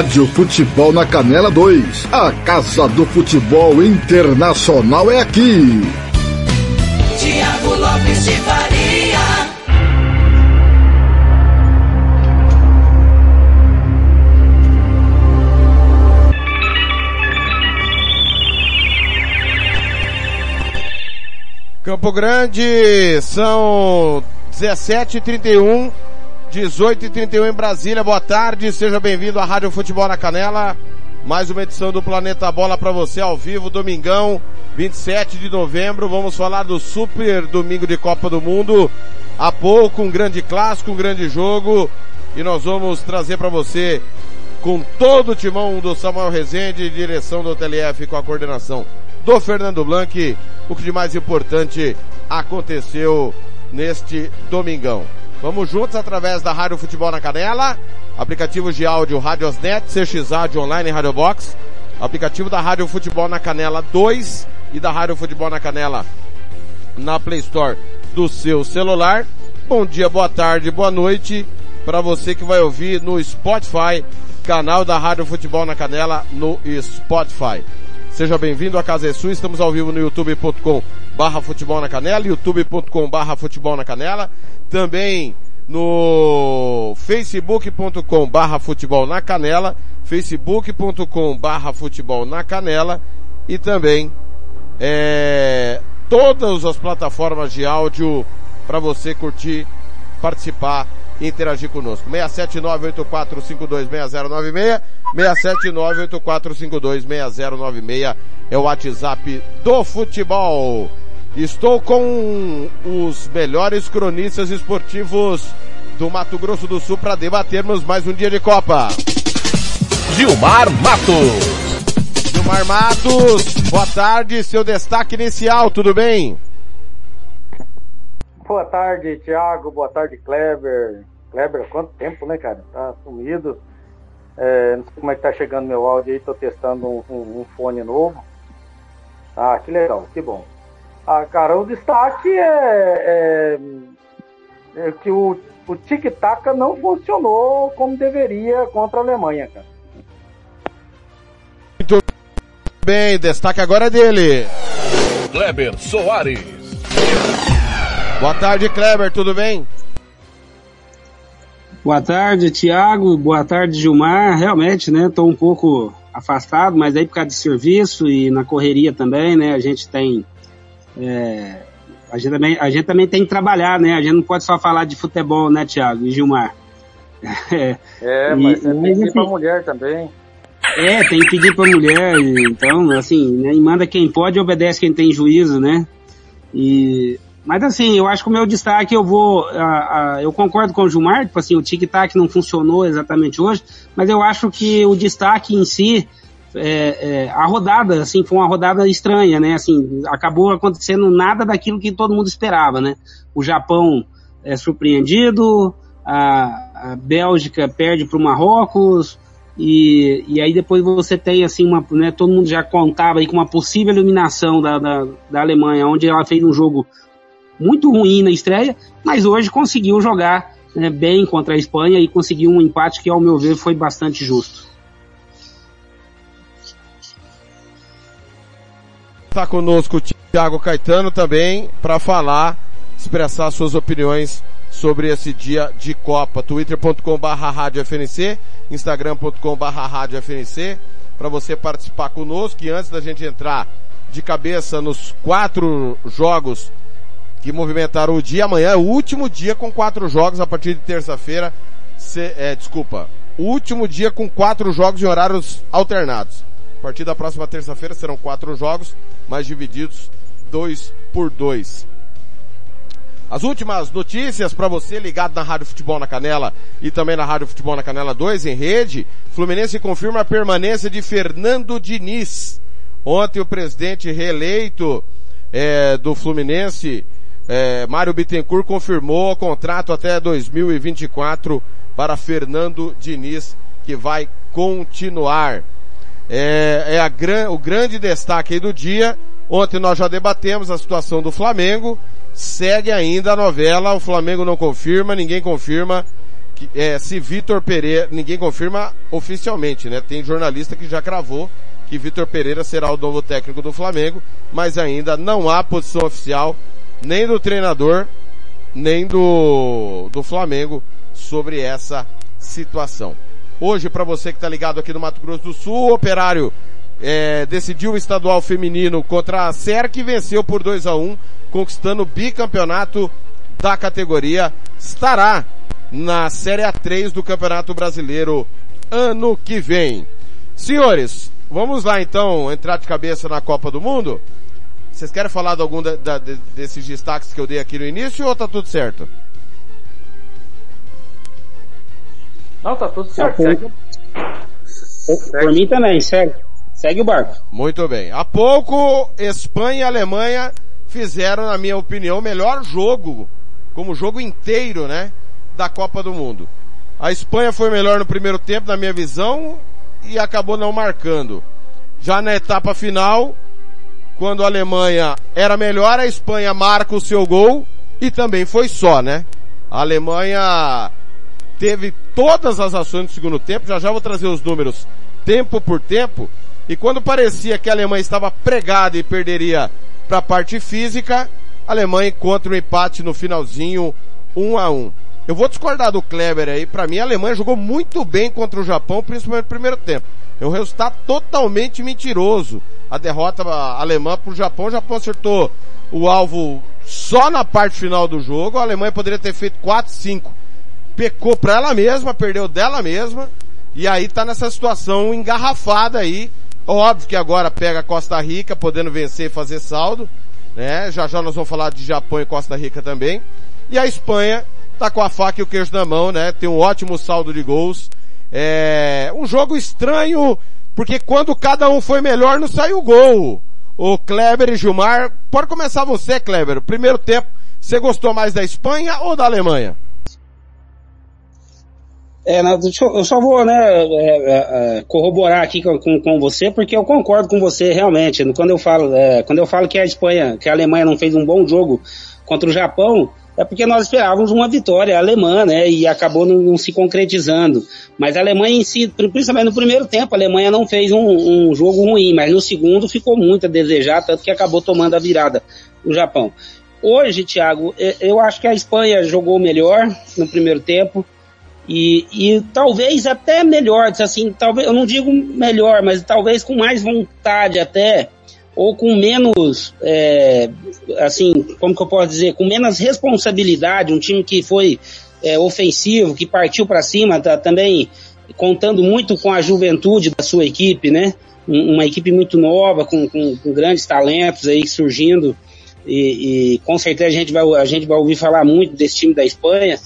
Rádio Futebol na Canela 2. A Casa do Futebol Internacional é aqui. Tiago Lopes de Faria. Campo Grande, são 17h31. 18 e 31 em Brasília. Boa tarde, seja bem-vindo à Rádio Futebol na Canela. Mais uma edição do Planeta Bola para você ao vivo, domingão, 27 de novembro. Vamos falar do Super Domingo de Copa do Mundo. Há pouco, um grande clássico, um grande jogo. E nós vamos trazer para você, com todo o timão do Samuel Rezende, direção do TLF com a coordenação do Fernando Blanc, o que de mais importante aconteceu neste domingão. Vamos juntos através da Rádio Futebol na Canela, aplicativos de áudio Radiosnet, CX Rádio Online Rádio Box, aplicativo da Rádio Futebol na Canela 2 e da Rádio Futebol na Canela na Play Store do seu celular. Bom dia, boa tarde, boa noite para você que vai ouvir no Spotify, canal da Rádio Futebol na Canela no Spotify. Seja bem-vindo à Casa Sua, estamos ao vivo no youtube.com barra futebol na canela, youtube.com barra futebol na canela, também no facebook.com barra futebol na canela, facebook.com barra futebol na canela e também é, todas as plataformas de áudio para você curtir, participar e interagir conosco. 67984526096, 67984526096 é o WhatsApp do futebol. Estou com os melhores cronistas esportivos do Mato Grosso do Sul para debatermos mais um dia de Copa. Gilmar Matos. Gilmar Matos, boa tarde, seu destaque inicial, tudo bem? Boa tarde, Thiago, boa tarde, Kleber. Kleber, quanto tempo, né, cara? Tá sumido. É, não sei como é que tá chegando meu áudio aí, tô testando um, um, um fone novo. Ah, que legal, que bom. Ah, cara, o destaque é, é, é que o, o tic-tac não funcionou como deveria contra a Alemanha, cara. Muito bem, destaque agora é dele. Kleber Soares. Boa tarde, Kleber, tudo bem? Boa tarde, Tiago. Boa tarde, Gilmar. Realmente, né, tô um pouco afastado, mas aí por causa de serviço e na correria também, né, a gente tem é, a, gente também, a gente também tem que trabalhar, né? A gente não pode só falar de futebol, né, Thiago e Gilmar? É, é mas e, tem que pedir assim, pra mulher também. É, tem que pedir pra mulher, então, assim, né, e manda quem pode e obedece quem tem juízo, né? E, mas assim, eu acho que o meu destaque eu vou, a, a, eu concordo com o Gilmar, tipo assim, o tic-tac não funcionou exatamente hoje, mas eu acho que o destaque em si, é, é, a rodada, assim, foi uma rodada estranha, né? Assim, acabou acontecendo nada daquilo que todo mundo esperava, né? O Japão é surpreendido, a, a Bélgica perde para o Marrocos, e, e aí depois você tem, assim, uma, né, todo mundo já contava aí com uma possível eliminação da, da, da Alemanha, onde ela fez um jogo muito ruim na estreia, mas hoje conseguiu jogar né, bem contra a Espanha e conseguiu um empate que, ao meu ver, foi bastante justo. Está conosco o Thiago Caetano também para falar, expressar suas opiniões sobre esse dia de Copa. twitter.com barra instagram.com barra para você participar conosco e antes da gente entrar de cabeça nos quatro jogos que movimentaram o dia, amanhã é o último dia com quatro jogos a partir de terça-feira, é, desculpa, o último dia com quatro jogos em horários alternados. A partir da próxima terça-feira serão quatro jogos, mas divididos dois por dois. As últimas notícias para você ligado na Rádio Futebol na Canela e também na Rádio Futebol na Canela 2 em rede. Fluminense confirma a permanência de Fernando Diniz. Ontem o presidente reeleito é, do Fluminense, é, Mário Bittencourt, confirmou o contrato até 2024 para Fernando Diniz, que vai continuar. É, é a, o grande destaque do dia. Ontem nós já debatemos a situação do Flamengo segue ainda a novela, o Flamengo não confirma, ninguém confirma que, é, se Vitor Pereira, ninguém confirma oficialmente, né? Tem jornalista que já cravou que Vitor Pereira será o novo técnico do Flamengo, mas ainda não há posição oficial nem do treinador, nem do, do Flamengo sobre essa situação. Hoje, para você que está ligado aqui no Mato Grosso do Sul, o Operário é, decidiu o estadual feminino contra a SER, que venceu por 2 a 1 conquistando o bicampeonato da categoria. Estará na Série A3 do Campeonato Brasileiro ano que vem. Senhores, vamos lá então entrar de cabeça na Copa do Mundo? Vocês querem falar de algum da, da, desses destaques que eu dei aqui no início ou tá tudo certo? Não, tá tudo certo. Tá por, por mim também, segue. Segue o barco. Muito bem. Há pouco, Espanha e Alemanha fizeram, na minha opinião, o melhor jogo, como jogo inteiro, né, da Copa do Mundo. A Espanha foi melhor no primeiro tempo, na minha visão, e acabou não marcando. Já na etapa final, quando a Alemanha era melhor, a Espanha marca o seu gol e também foi só, né? A Alemanha teve todas as ações do segundo tempo, já já vou trazer os números tempo por tempo, e quando parecia que a Alemanha estava pregada e perderia para a parte física, a Alemanha encontra um empate no finalzinho, 1 a 1. Eu vou discordar do Kleber aí, para mim a Alemanha jogou muito bem contra o Japão, principalmente no primeiro tempo. É um resultado totalmente mentiroso. A derrota alemã para o Japão, o Japão acertou o alvo só na parte final do jogo, a Alemanha poderia ter feito 4, 5. Pecou para ela mesma, perdeu dela mesma, e aí tá nessa situação engarrafada aí, Óbvio que agora pega Costa Rica, podendo vencer e fazer saldo, né? Já já nós vamos falar de Japão e Costa Rica também. E a Espanha tá com a faca e o queijo na mão, né? Tem um ótimo saldo de gols. É um jogo estranho, porque quando cada um foi melhor não saiu gol. O Kleber e Gilmar, pode começar você, Kleber. Primeiro tempo, você gostou mais da Espanha ou da Alemanha? É, eu só vou né, é, é, é, corroborar aqui com, com, você, porque eu concordo com você realmente. Quando eu falo, é, quando eu falo que a Espanha, que a Alemanha não fez um bom jogo contra o Japão, é porque nós esperávamos uma vitória alemã, né? E acabou não, não, se concretizando. Mas a Alemanha em si, principalmente no primeiro tempo, a Alemanha não fez um, um jogo ruim, mas no segundo ficou muito a desejar, tanto que acabou tomando a virada o Japão. Hoje, Thiago, eu acho que a Espanha jogou melhor no primeiro tempo. E, e talvez até melhor, assim, talvez, eu não digo melhor, mas talvez com mais vontade até, ou com menos, é, assim, como que eu posso dizer, com menos responsabilidade, um time que foi é, ofensivo, que partiu para cima, tá também contando muito com a juventude da sua equipe, né? Uma equipe muito nova, com, com, com grandes talentos aí surgindo, e, e, com certeza a gente, vai, a gente vai ouvir falar muito desse time da Espanha,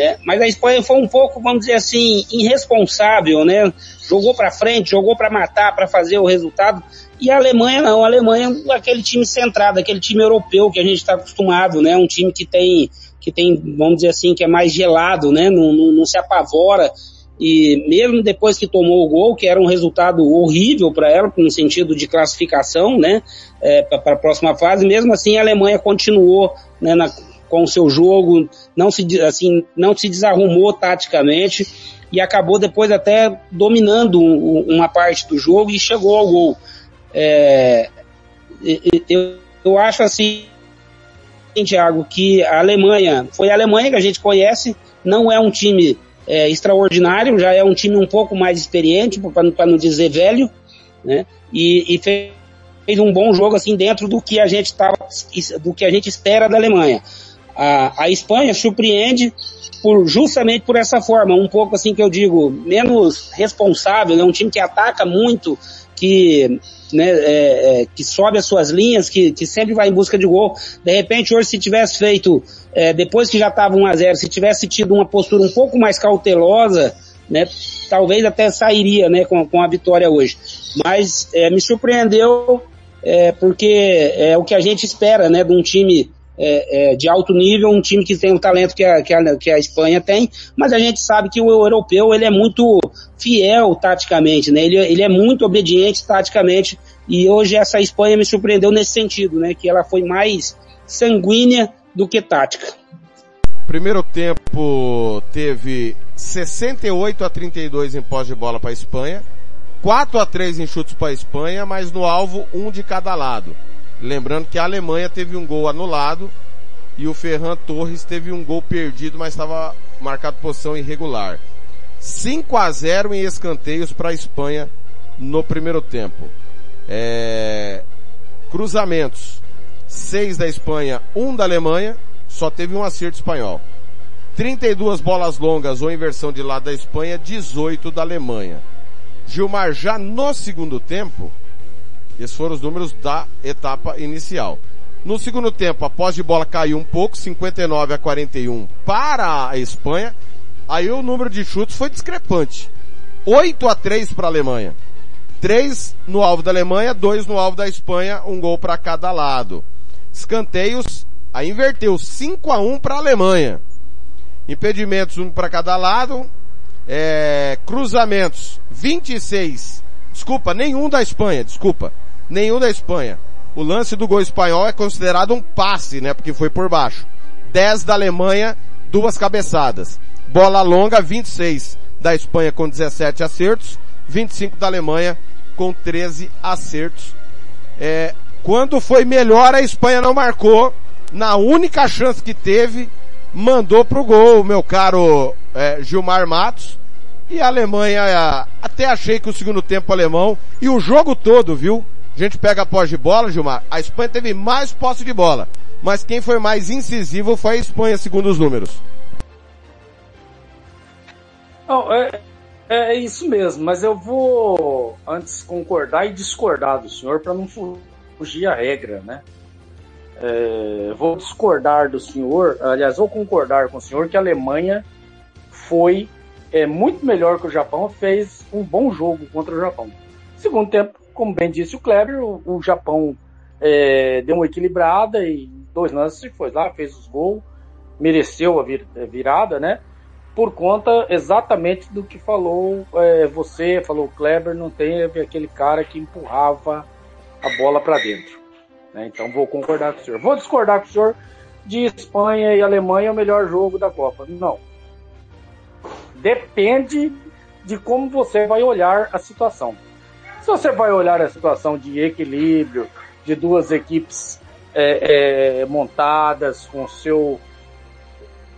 né? Mas a Espanha foi um pouco, vamos dizer assim, irresponsável, né? Jogou para frente, jogou para matar, para fazer o resultado. E a Alemanha não, a Alemanha é aquele time centrado, aquele time europeu que a gente está acostumado, né? Um time que tem, que tem, vamos dizer assim, que é mais gelado, né? Não, não, não se apavora. E mesmo depois que tomou o gol, que era um resultado horrível para ela, no sentido de classificação, né? É, para a próxima fase, mesmo assim a Alemanha continuou né, na, com o seu jogo, não se, assim, não se desarrumou taticamente e acabou depois até dominando uma parte do jogo e chegou ao gol. É, eu, eu acho assim, Thiago, que a Alemanha, foi a Alemanha que a gente conhece, não é um time é, extraordinário, já é um time um pouco mais experiente, para não dizer velho, né? E, e fez, um bom jogo assim dentro do que a gente tava, do que a gente espera da Alemanha. A, a Espanha surpreende por, justamente por essa forma, um pouco assim que eu digo, menos responsável, é um time que ataca muito, que, né, é, é, que sobe as suas linhas, que, que sempre vai em busca de gol. De repente, hoje, se tivesse feito, é, depois que já estava 1 a 0 se tivesse tido uma postura um pouco mais cautelosa, né, talvez até sairia, né, com, com a vitória hoje. Mas é, me surpreendeu é, porque é o que a gente espera, né, de um time é, é, de alto nível, um time que tem o talento que a, que, a, que a Espanha tem, mas a gente sabe que o europeu ele é muito fiel taticamente, né? Ele, ele é muito obediente taticamente e hoje essa Espanha me surpreendeu nesse sentido, né? Que ela foi mais sanguínea do que tática. Primeiro tempo teve 68 a 32 em pós de bola para a Espanha, 4 a 3 em chutes para a Espanha, mas no alvo um de cada lado. Lembrando que a Alemanha teve um gol anulado e o Ferran Torres teve um gol perdido, mas estava marcado posição irregular. 5 a 0 em escanteios para a Espanha no primeiro tempo. É... Cruzamentos. 6 da Espanha, 1 um da Alemanha, só teve um acerto espanhol. 32 bolas longas ou inversão de lado da Espanha, 18 da Alemanha. Gilmar já no segundo tempo, esses foram os números da etapa inicial. No segundo tempo, a posse de bola caiu um pouco, 59 a 41 para a Espanha. Aí o número de chutes foi discrepante. 8 a 3 para a Alemanha. 3 no alvo da Alemanha, 2 no alvo da Espanha, um gol para cada lado. Escanteios, aí inverteu 5 a 1 para a Alemanha. Impedimentos, um para cada lado. É, cruzamentos, 26. Desculpa, nenhum da Espanha, desculpa nenhum da Espanha. O lance do gol espanhol é considerado um passe, né? Porque foi por baixo. 10 da Alemanha, duas cabeçadas. Bola longa, 26 da Espanha com 17 acertos, 25 da Alemanha com 13 acertos. É, quando foi melhor, a Espanha não marcou. Na única chance que teve, mandou pro gol, meu caro é, Gilmar Matos. E a Alemanha, até achei que o segundo tempo alemão, e o jogo todo, viu? A gente pega a posse de bola, Gilmar, a Espanha teve mais posse de bola. Mas quem foi mais incisivo foi a Espanha, segundo os números. É, é isso mesmo, mas eu vou antes concordar e discordar do senhor para não fugir a regra, né? É, vou discordar do senhor, aliás, vou concordar com o senhor que a Alemanha foi é, muito melhor que o Japão, fez um bom jogo contra o Japão. Segundo tempo, como bem disse o Kleber, o, o Japão é, deu uma equilibrada e dois lances foi lá, fez os gols, mereceu a vir, a virada, né? Por conta exatamente do que falou é, você, falou o Kleber, não teve aquele cara que empurrava a bola para dentro. Né? Então vou concordar com o senhor. Vou discordar com o senhor de Espanha e Alemanha é o melhor jogo da Copa. Não. Depende de como você vai olhar a situação. Se você vai olhar a situação de equilíbrio, de duas equipes é, é, montadas com, seu,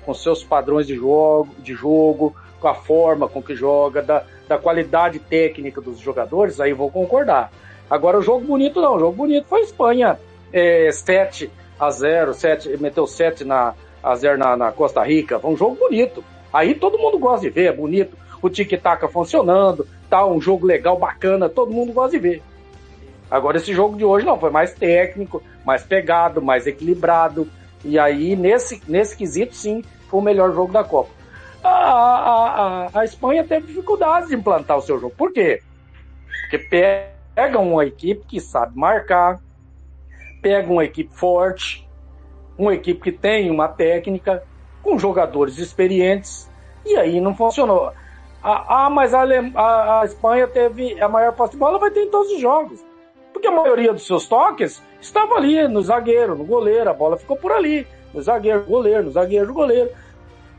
com seus padrões de jogo, de jogo, com a forma com que joga, da, da qualidade técnica dos jogadores, aí vou concordar. Agora o jogo bonito não, o jogo bonito foi a Espanha é, 7 a 0, 7, meteu 7 na, a 0 na, na Costa Rica, foi um jogo bonito. Aí todo mundo gosta de ver, é bonito, o tic-tac funcionando, tal, um jogo legal, bacana, todo mundo gosta de ver. Agora esse jogo de hoje não, foi mais técnico, mais pegado, mais equilibrado. E aí, nesse, nesse quesito, sim, foi o melhor jogo da Copa. A, a, a, a Espanha teve dificuldades de implantar o seu jogo. Por quê? Porque pega uma equipe que sabe marcar, pega uma equipe forte, uma equipe que tem uma técnica, com jogadores experientes, e aí não funcionou. Ah, ah mas a, a, a, Espanha teve a maior posse de bola, vai ter em todos os jogos. Porque a maioria dos seus toques estava ali no zagueiro, no goleiro, a bola ficou por ali. No zagueiro, goleiro, no zagueiro, goleiro.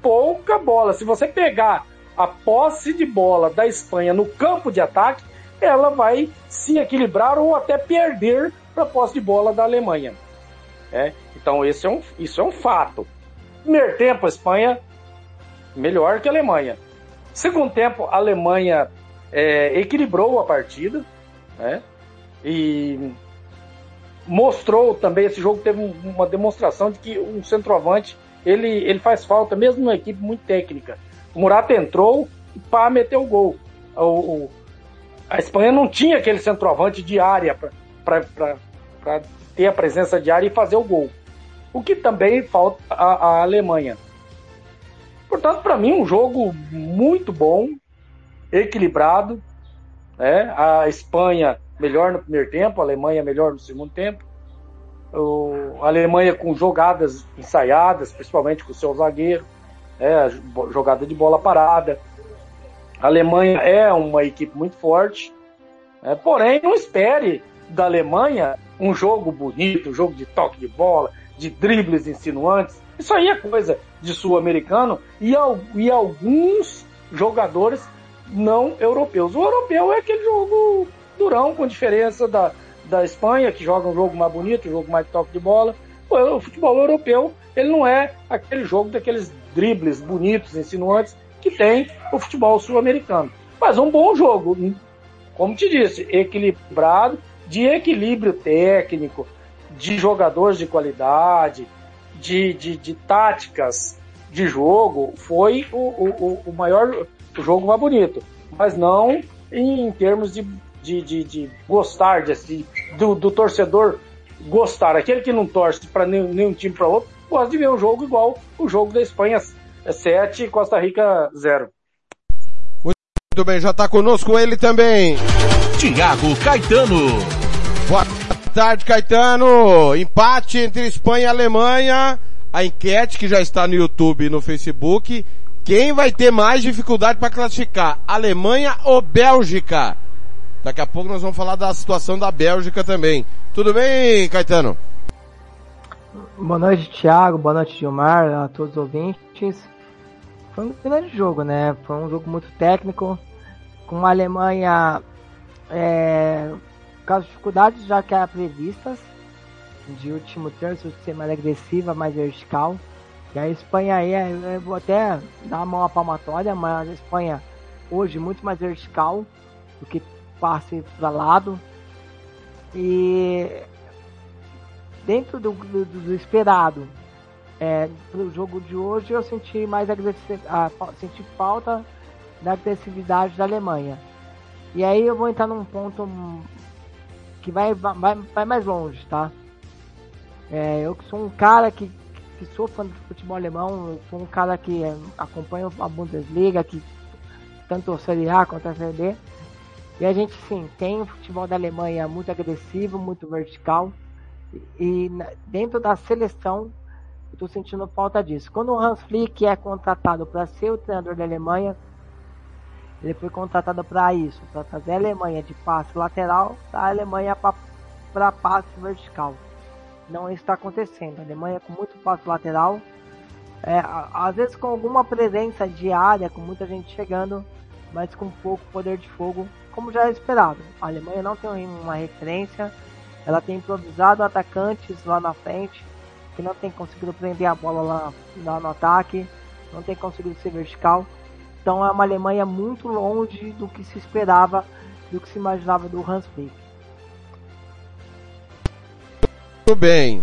Pouca bola. Se você pegar a posse de bola da Espanha no campo de ataque, ela vai se equilibrar ou até perder para a posse de bola da Alemanha. É? Então esse é um, isso é um fato. Primeiro tempo, a Espanha melhor que a Alemanha. Segundo tempo, a Alemanha é, equilibrou a partida, né? E mostrou também, esse jogo teve uma demonstração de que um centroavante ele, ele faz falta, mesmo numa equipe muito técnica. O Murata entrou e pá, meteu o gol. O, o, a Espanha não tinha aquele centroavante de área para ter a presença de área e fazer o gol. O que também falta a, a Alemanha. Portanto, para mim, um jogo muito bom, equilibrado. Né? A Espanha melhor no primeiro tempo, a Alemanha melhor no segundo tempo. O, a Alemanha com jogadas ensaiadas, principalmente com o seu zagueiro, né? jogada de bola parada. A Alemanha é uma equipe muito forte, né? porém não espere da Alemanha um jogo bonito, um jogo de toque de bola, de dribles insinuantes. Isso aí é coisa de sul-americano e, e alguns jogadores não europeus. O europeu é aquele jogo durão, com diferença da, da Espanha, que joga um jogo mais bonito, um jogo mais de toque de bola. O, futebol europeu, ele não é aquele jogo daqueles dribles bonitos, insinuantes, que tem o futebol sul-americano. Mas um bom jogo, como te disse, equilibrado, de equilíbrio técnico, de jogadores de qualidade, de, de, de táticas de jogo, foi o, o, o maior jogo mais bonito. Mas não em termos de, de, de, de gostar, de, do, do torcedor gostar. Aquele que não torce para nenhum, nenhum time para outro, gosta de ver um jogo igual o jogo da Espanha 7 Costa Rica 0. Muito bem, já está conosco ele também. Tiago Caetano. Tarde, Caetano. Empate entre Espanha e Alemanha. A enquete que já está no YouTube e no Facebook. Quem vai ter mais dificuldade para classificar? Alemanha ou Bélgica? Daqui a pouco nós vamos falar da situação da Bélgica também. Tudo bem, Caetano? Boa noite, Thiago. Boa noite, Gilmar, a todos os ouvintes. Foi um grande jogo, né? Foi um jogo muito técnico, com a Alemanha é, com as dificuldades já que eram previstas de último terço ser mais agressiva, mais vertical. E a Espanha aí, eu vou até dar uma palmatória, mas a Espanha hoje muito mais vertical do que passe para lado. E dentro do, do, do esperado é, para o jogo de hoje, eu senti mais agressividade, senti falta da agressividade da Alemanha. E aí eu vou entrar num ponto que vai, vai, vai mais longe, tá? É, eu que sou um cara que, que sou fã do futebol alemão, sou um cara que é, acompanha a Bundesliga, que tanto a Série A quanto a Série B. E a gente sim tem o futebol da Alemanha muito agressivo, muito vertical. E, e dentro da seleção eu tô sentindo falta disso. Quando o Hans Flick é contratado para ser o treinador da Alemanha, ele foi contratado para isso, para fazer a Alemanha de passe lateral, a Alemanha para passe vertical. Não está acontecendo. A Alemanha com muito passe lateral, é, às vezes com alguma presença diária, com muita gente chegando, mas com pouco poder de fogo, como já é esperado. A Alemanha não tem uma referência, ela tem improvisado atacantes lá na frente, que não tem conseguido prender a bola lá, lá no ataque, não tem conseguido ser vertical. Então é uma Alemanha muito longe do que se esperava, do que se imaginava do Hans Flick. Muito bem.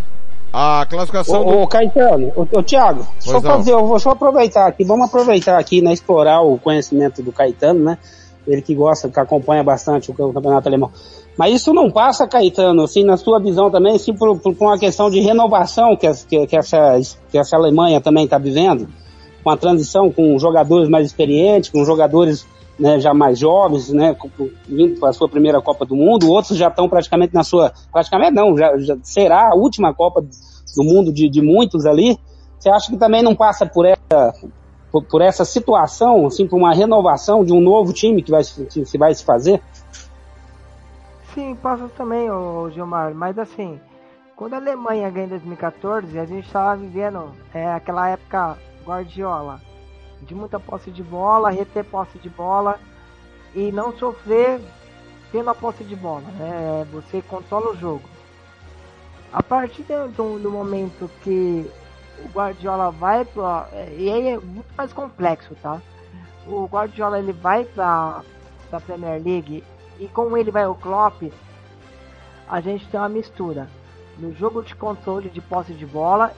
A classificação ô, do... ô Caetano, ô, ô Thiago, deixa eu fazer, eu vou só aproveitar aqui, vamos aproveitar aqui, né, explorar o conhecimento do Caetano, né? Ele que gosta, que acompanha bastante o campeonato alemão. Mas isso não passa, Caetano, assim, na sua visão também, assim, por, por uma questão de renovação que, que, que, essa, que essa Alemanha também está vivendo? Com a transição com jogadores mais experientes, com jogadores né, já mais jovens, né, para a sua primeira Copa do Mundo, outros já estão praticamente na sua, praticamente não, já, já será a última Copa do Mundo de, de muitos ali. Você acha que também não passa por essa, por, por essa situação, assim, por uma renovação de um novo time que vai, que, que vai se fazer? Sim, passa também, ô Gilmar, mas assim, quando a Alemanha ganhou em 2014, a gente estava vivendo é, aquela época Guardiola. De muita posse de bola, reter posse de bola e não sofrer tendo a posse de bola. Né? Você controla o jogo. A partir do, do momento que o Guardiola vai para e aí é muito mais complexo, tá? O Guardiola ele vai para a Premier League e com ele vai o Klopp, a gente tem uma mistura no jogo de controle de posse de bola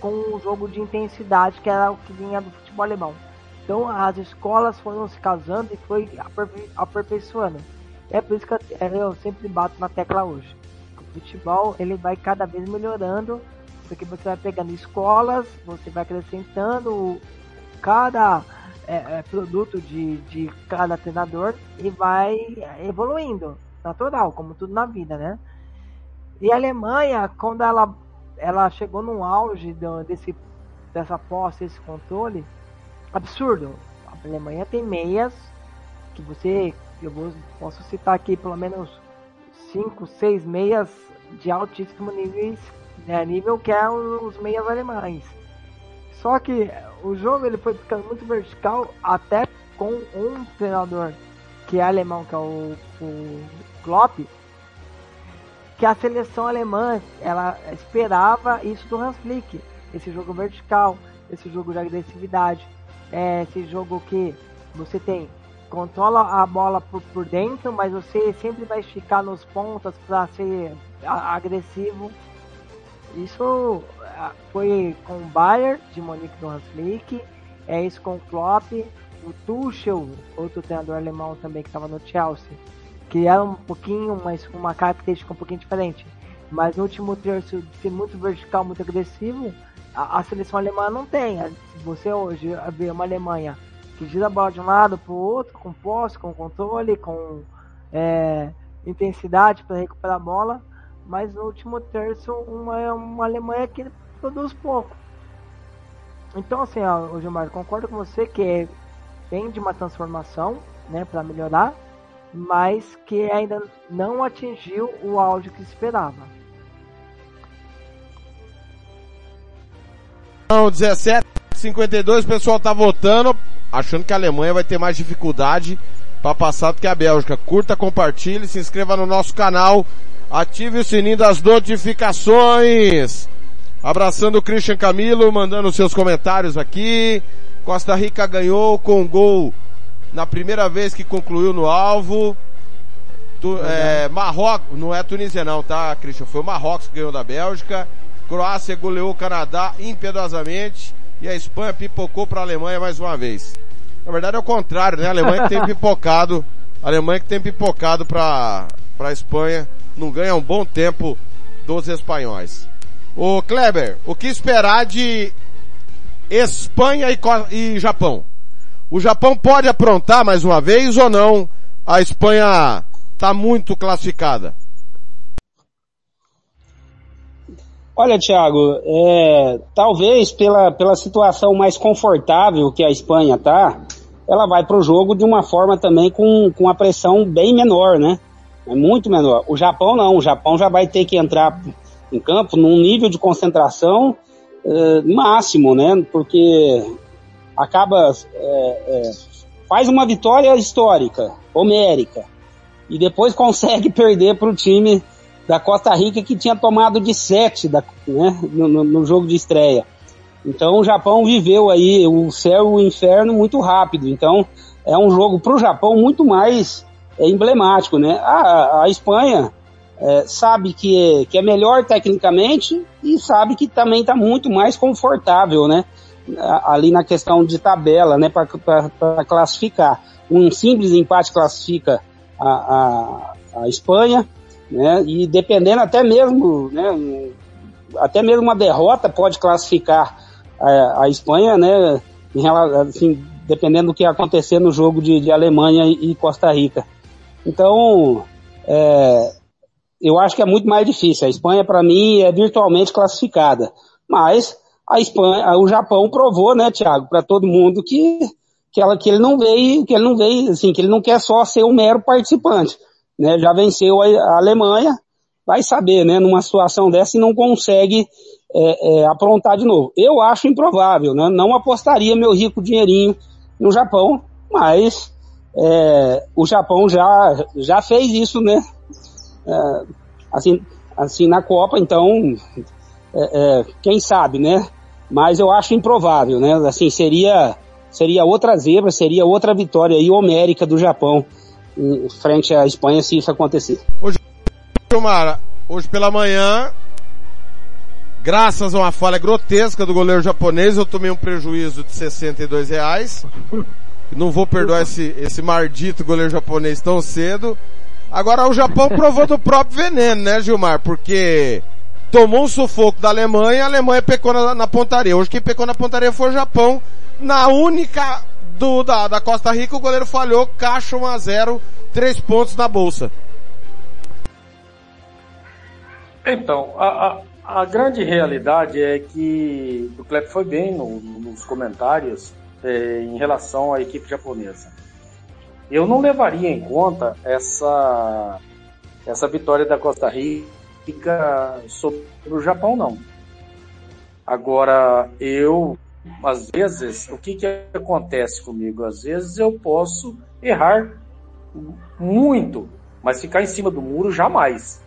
com o jogo de intensidade que era o que vinha do futebol alemão. Então as escolas foram se casando e foi aperfei aperfeiçoando. É por isso que eu sempre bato na tecla hoje. O futebol ele vai cada vez melhorando, porque você vai pegando escolas, você vai acrescentando cada é, é, produto de, de cada treinador e vai evoluindo, natural, como tudo na vida, né? E a Alemanha, quando ela, ela chegou no auge desse, dessa posse, esse controle, absurdo. A Alemanha tem meias que você, eu vou, posso citar aqui pelo menos 5, 6 meias de altíssimo nível, né, nível que é os meias alemães. Só que o jogo ele foi ficando muito vertical até com um treinador que é alemão, que é o, o Klopp, que a seleção alemã ela esperava isso do Hans Flick, esse jogo vertical, esse jogo de agressividade, é esse jogo que você tem controla a bola por, por dentro, mas você sempre vai esticar nos pontas para ser agressivo. Isso foi com o Bayern de Monique do Hans Flick, é isso com o Klopp, o Tuchel, outro treinador alemão também que estava no Chelsea, que era um pouquinho, mas uma característica um pouquinho diferente. Mas no último terço de ser muito vertical, muito agressivo, a, a, seleção alemã não tem. Se você hoje vê uma Alemanha que gira a bola de um lado para o outro, com posse, com controle, com é, intensidade para recuperar a bola, mas no último terço uma, uma Alemanha que produz pouco. Então assim, ó, Gilmar, concordo com você que é, vem de uma transformação, né, para melhorar, mas que ainda não atingiu o áudio que esperava. Então, 17:52 o pessoal tá votando, achando que a Alemanha vai ter mais dificuldade para passar do que a Bélgica. Curta, compartilhe, se inscreva no nosso canal, ative o sininho das notificações. Abraçando o Christian Camilo, mandando seus comentários aqui. Costa Rica ganhou com gol na primeira vez que concluiu no alvo. Tu, é, Marrocos, não é Tunísia não, tá, Christian? Foi o Marrocos que ganhou da Bélgica. Croácia goleou o Canadá impiedosamente e a Espanha pipocou para a Alemanha mais uma vez. Na verdade é o contrário, né? A Alemanha que tem pipocado, a Alemanha que tem pipocado para para a Espanha, não ganha um bom tempo dos espanhóis. O Kleber, o que esperar de Espanha e, e Japão? O Japão pode aprontar mais uma vez ou não? A Espanha está muito classificada. Olha, Thiago, é, talvez pela, pela situação mais confortável que a Espanha tá, ela vai para o jogo de uma forma também com, com a pressão bem menor, né? É muito menor. O Japão não, o Japão já vai ter que entrar em campo num nível de concentração é, máximo, né? Porque acaba é, é, faz uma vitória histórica, homérica, e depois consegue perder para o time da Costa Rica que tinha tomado de 7 da, né, no, no, jogo de estreia. Então o Japão viveu aí o céu e o inferno muito rápido. Então é um jogo para o Japão muito mais é, emblemático, né? A, a Espanha é, sabe que é, que é melhor tecnicamente e sabe que também está muito mais confortável, né? Ali na questão de tabela, né? Para classificar. Um simples empate classifica a, a, a Espanha né? E dependendo até mesmo, né? Até mesmo uma derrota pode classificar a, a Espanha, né? Em relação, assim, dependendo do que acontecer no jogo de, de Alemanha e, Costa Rica. Então, é, eu acho que é muito mais difícil. A Espanha, para mim, é virtualmente classificada. Mas a Espanha, o Japão provou, né, Thiago, para todo mundo que que, ela, que ele não veio, que ele não veio, assim, que ele não quer só ser um mero participante né, já venceu a, a Alemanha, vai saber, né, numa situação dessa e não consegue é, é, aprontar de novo. Eu acho improvável, né, não apostaria meu rico dinheirinho no Japão, mas é, o Japão já, já fez isso, né, é, assim, assim na Copa, então, é, é, quem sabe, né, mas eu acho improvável, né, assim, seria, seria outra zebra, seria outra vitória aí homérica do Japão frente à Espanha se isso acontecer. Hoje, Gilmar, hoje pela manhã, Graças a uma falha grotesca do goleiro japonês, eu tomei um prejuízo de 62 reais. Não vou perdoar esse, esse maldito goleiro japonês tão cedo. Agora o Japão provou do próprio veneno, né, Gilmar? Porque tomou um sufoco da Alemanha, a Alemanha pecou na, na pontaria. Hoje quem pecou na pontaria foi o Japão. Na única do, da, da Costa Rica, o goleiro falhou, caixa 1 a 0 três pontos na bolsa. Então, a, a, a grande realidade é que o Kleber foi bem no- nos comentários é, em relação à equipe japonesa. Eu não levaria em conta essa, essa vitória da Costa Rica sobre o Japão, não. Agora, eu, às vezes, o que, que acontece comigo? Às vezes eu posso errar muito, mas ficar em cima do muro jamais.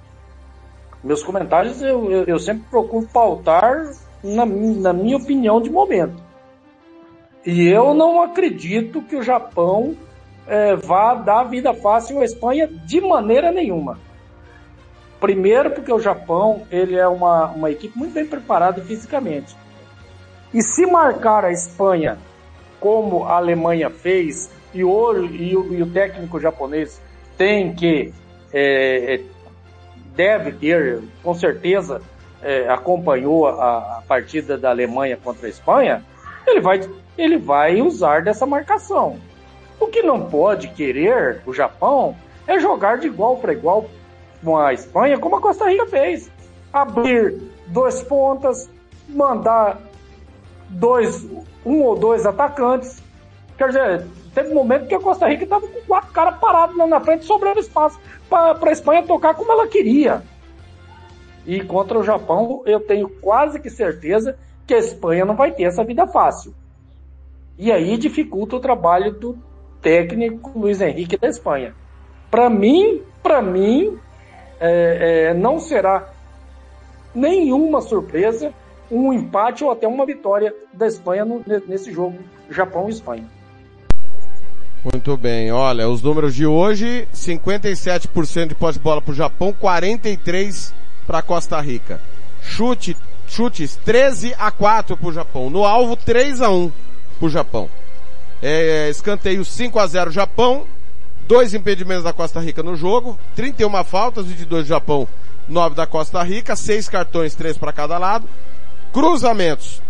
Meus comentários eu, eu, eu sempre procuro pautar na, na minha opinião de momento. E eu não acredito que o Japão eh, vá dar vida fácil à Espanha de maneira nenhuma. Primeiro porque o Japão ele é uma, uma equipe muito bem preparada fisicamente. E se marcar a Espanha como a Alemanha fez, e o, e o, e o técnico japonês tem que, eh, eh, deve ter, com certeza, eh, acompanhou a, a partida da Alemanha contra a Espanha, ele vai, ele vai usar dessa marcação. O que não pode querer o Japão é jogar de igual para igual com a Espanha, como a Costa Rica fez. Abrir dois pontas, mandar dois, um ou dois atacantes. Quer dizer, teve um momento que a Costa Rica estava com quatro caras parados lá na frente, sobrando espaço para a Espanha tocar como ela queria. E contra o Japão, eu tenho quase que certeza que a Espanha não vai ter essa vida fácil. E aí dificulta o trabalho do técnico Luiz Henrique da Espanha. Para mim, para mim, é, é, não será nenhuma surpresa um empate ou até uma vitória da Espanha no- nesse jogo Japão Espanha. Muito bem, olha, os números de hoje, 57% de posse de bola pro Japão, 43 para Costa Rica. Chute, chutes 13 a 4 pro Japão. No alvo 3 a 1 pro Japão. É, escanteio 5 a 0 Japão, dois impedimentos da Costa Rica no jogo, 31 faltas, 22 do Japão, 9 da Costa Rica, 6 cartões, 3 para cada lado. Cruzamentos,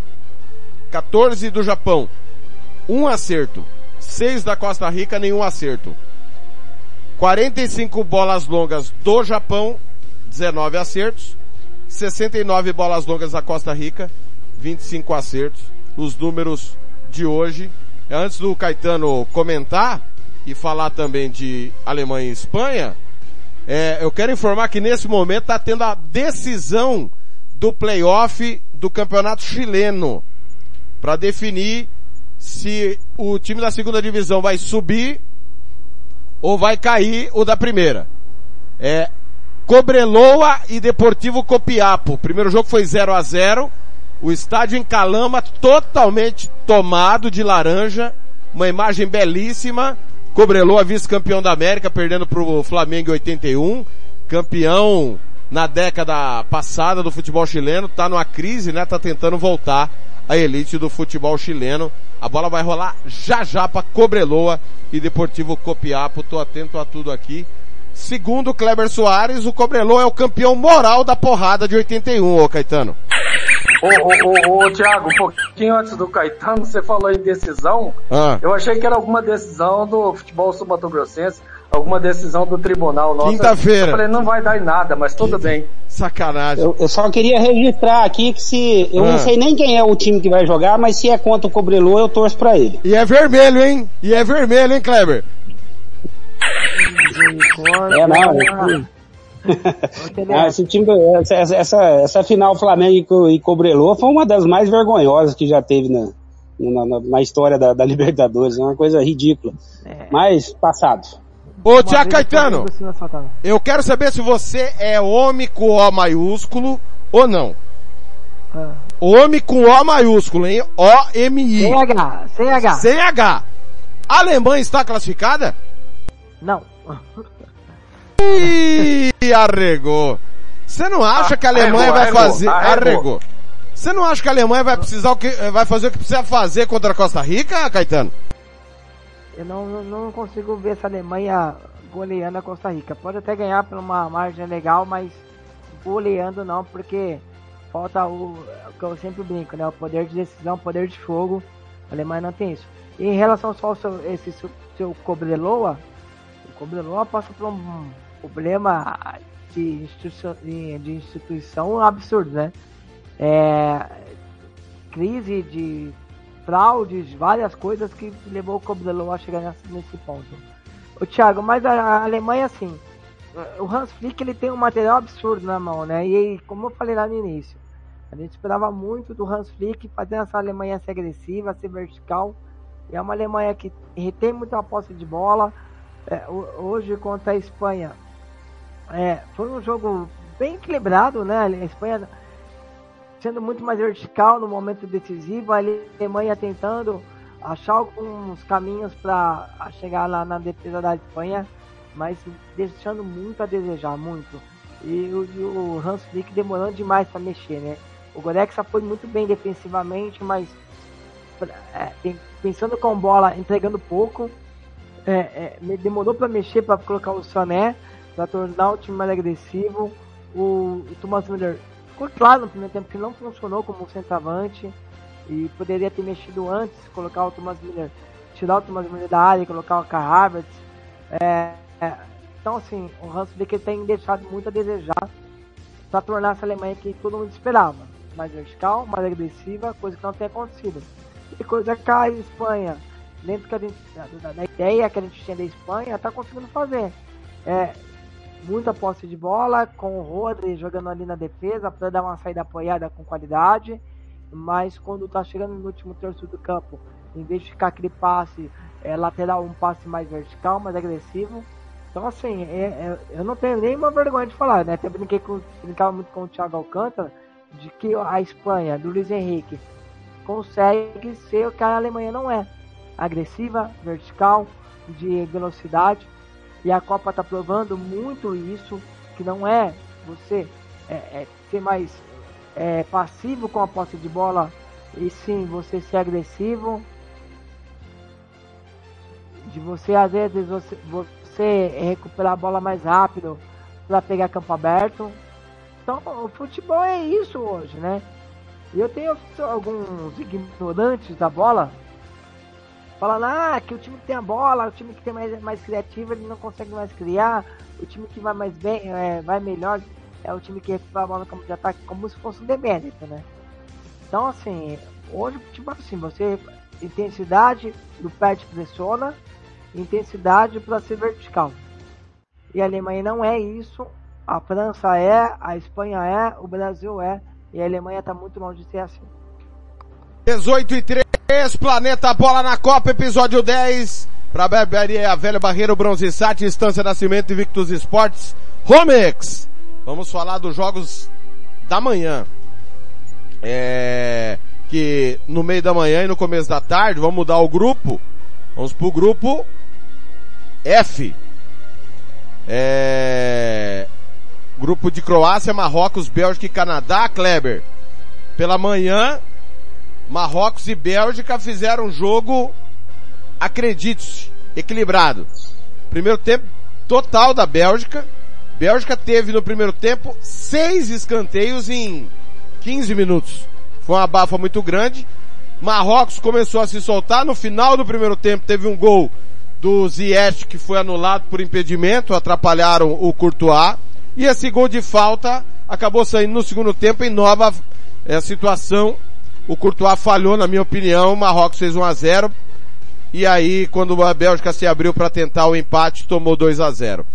14 do Japão, um acerto. 6 da Costa Rica, nenhum acerto. 45 bolas longas do Japão, 19 acertos. 69 bolas longas da Costa Rica, 25 acertos. Os números de hoje. Antes do Caetano comentar e falar também de Alemanha e Espanha, é, eu quero informar que nesse momento está tendo a decisão do playoff do campeonato chileno para definir se o time da segunda divisão vai subir ou vai cair o da primeira. É Cobreloa e Deportivo Copiapo. O primeiro jogo foi 0 a 0 O estádio em Calama totalmente tomado de laranja. Uma imagem belíssima. Cobreloa vice-campeão da América, perdendo para o Flamengo em 81. Campeão na década passada do futebol chileno. Tá numa crise, né? Tá tentando voltar a elite do futebol chileno. A bola vai rolar já já para Cobreloa e Deportivo Copiapo. Tô atento a tudo aqui. Segundo Kleber Soares, o Cobreloa é o campeão moral da porrada de 81, ô Caetano. Ô, ô, ô, ô, Thiago, um pouquinho antes do Caetano, você falou em decisão. Ah, Eu achei que era alguma decisão do futebol sul-mato-grossense, alguma decisão do tribunal. Nossa, Quinta-feira. Eu falei, não vai dar em nada, mas tudo bem. sacanagem. Eu, eu só queria registrar aqui que se. Eu Ah. não sei nem quem é o time que vai jogar, mas se é contra o Cobreloa, eu torço pra ele. E é vermelho, hein? E é vermelho, hein, Kleber? É, não. Ah, esse time, essa, essa, essa, final Flamengo e Co- Cobreloa foi uma das mais vergonhosas que já teve na, na, na- história da, da Libertadores. É uma coisa ridícula. É. Mas, passado. Ô, Tiago Caetano, assaltava. eu quero saber se você é homem com O maiúsculo ou não. Ah. Homem com O maiúsculo, hein? O-M-I. Sem H, sem H. Sem H. A Alemanha está classificada? Não. Ih, arregou. Você não acha que a Alemanha Arregou, vai arregou, fazer... arregou. Arregou. Você não acha que a Alemanha vai precisar o que, vai fazer o que precisa fazer contra a Costa Rica, Caetano? Eu não, não- não consigo ver essa Alemanha goleando a Costa Rica. Pode até ganhar por uma margem legal, mas goleando não, porque falta o, o que eu sempre brinco, né? O poder de decisão, o poder de fogo. A Alemanha não tem isso. E em relação só ao seu, esse seu, seu Cobreloa, o Cobreloa passa por um problema de instituição, de instituição absurdo, né? É, crise de fraudes, várias coisas que levou o Cobreloa a chegar nesse, ponto. O Thiago, mas a, Alemanha assim, o Hans Flick ele tem um material absurdo na mão, né? E como eu falei lá no início, a gente esperava muito do Hans Flick fazer essa Alemanha ser agressiva, ser vertical. E é uma Alemanha que retém muita posse de bola. É, ho- hoje contra a Espanha é, foi um jogo bem equilibrado, né? A Espanha sendo muito mais vertical no momento decisivo, a Alemanha tentando achar alguns caminhos para chegar lá na defesa da Espanha, mas deixando muito a desejar, muito. E, o- e o Hans Flick demorando demais para mexer, né? O Gorexa foi muito bem defensivamente, mas é, pensando com bola, entregando pouco. É, é, demorou para mexer para colocar o Sané, para tornar o time mais agressivo. O, o Thomas Müller ficou claro no primeiro tempo que não funcionou como centroavante e poderia ter mexido antes, colocar o Thomas Müller, tirar o Thomas Müller da área e colocar o Kai Havertz. É, é, então, assim, o Hans Flick tem deixado muito a desejar para tornar essa Alemanha que todo mundo esperava. Mais vertical, mais agressiva, coisa que não tem acontecido. E coisa que a Espanha, dentro da, da ideia que a gente tinha da Espanha, está conseguindo fazer. É, muita posse de bola, com o Rodri jogando ali na defesa para dar uma saída apoiada com qualidade, mas quando tá chegando no último terço do campo, em vez de ficar aquele passe é, lateral, um passe mais vertical, mais agressivo. Então assim, é- é- eu não tenho nenhuma vergonha de falar, né? Até brinquei com, brincava muito com o Thiago Alcântara, de que a Espanha, do Luiz Henrique, consegue ser o que a Alemanha não é. Agressiva, vertical, de velocidade. E a Copa está provando muito isso, que não é você é, é, ser mais é, passivo com a posse de bola, e sim você ser agressivo. De você, às vezes, você, você recuperar a bola mais rápido para pegar campo aberto. Então, o futebol é isso hoje, né? Eu tenho alguns ignorantes da bola falando ah, que o time que tem a bola, o time que tem mais, mais criativo, ele não consegue mais criar, o time que vai mais bem, é, vai melhor, é o time que recupera a bola no campo de ataque, como se fosse um demérito, né? Então, assim, hoje o é assim, você, intensidade do pé te pressiona, intensidade para ser vertical. E a Alemanha não é isso, a França é, a Espanha é, o Brasil é, e a Alemanha está muito longe de ser assim. 18 e 3, Planeta Bola na Copa, episódio 10. Pra Barbearia a Velha Barreiro Bronze Sat, Estância Nascimento e Victus Esportes, Romex. Vamos falar dos jogos da manhã. É, que no meio da manhã e no começo da tarde, vamos mudar o grupo. Vamos pro grupo F. É, grupo de Croácia, Marrocos, Bélgica e Canadá, Kleber. Pela manhã, Marrocos e Bélgica fizeram um jogo, acredite-se, equilibrado. Primeiro tempo total da Bélgica. Bélgica teve no primeiro tempo seis escanteios em 15 minutos. Foi uma bafa muito grande. Marrocos começou a se soltar. No final do primeiro tempo teve um gol do Ziyech que foi anulado por impedimento, atrapalharam o Courtois. E esse gol de falta acabou saindo no segundo tempo em nova é, situação. O Courtois falhou, na minha opinião. O Marrocos fez 1 a 0 E aí, quando a Bélgica se abriu para tentar o empate, tomou 2 a 0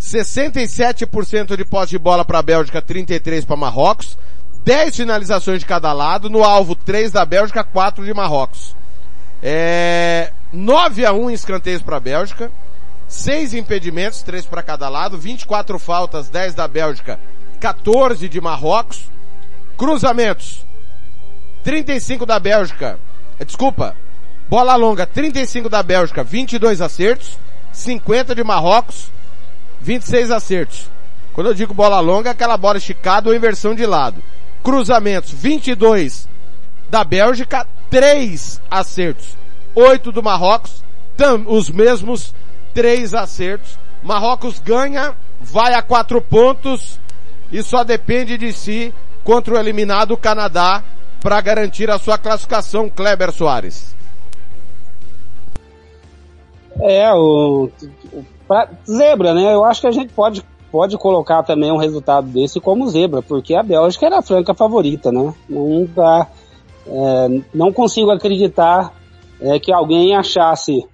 67% de posse de bola para a Bélgica, 33 para Marrocos. 10 finalizações de cada lado. No alvo, 3 da Bélgica, 4 de Marrocos. É, 9 a 1 em escanteios para a Bélgica. 6 impedimentos, 3 para cada lado. 24 faltas, 10 da Bélgica, 14 de Marrocos. Cruzamentos. 35 da Bélgica. eh, Desculpa. Bola longa, 35 da Bélgica, 22 acertos. 50 de Marrocos, 26 acertos. Quando eu digo bola longa, é aquela bola esticada ou inversão de lado. cruzamentos, 22 da Bélgica, 3 acertos. 8 do Marrocos, tam, os mesmos 3 acertos. Marrocos ganha, vai a 4 pontos e só depende de si contra o eliminado Canadá para garantir a sua classificação, Kleber Soares. É, o, o pra, zebra, né? Eu acho que a gente pode, pode colocar também um resultado desse como zebra, porque a Bélgica era a franca favorita, né? Não dá, é, não consigo acreditar é, que alguém achasse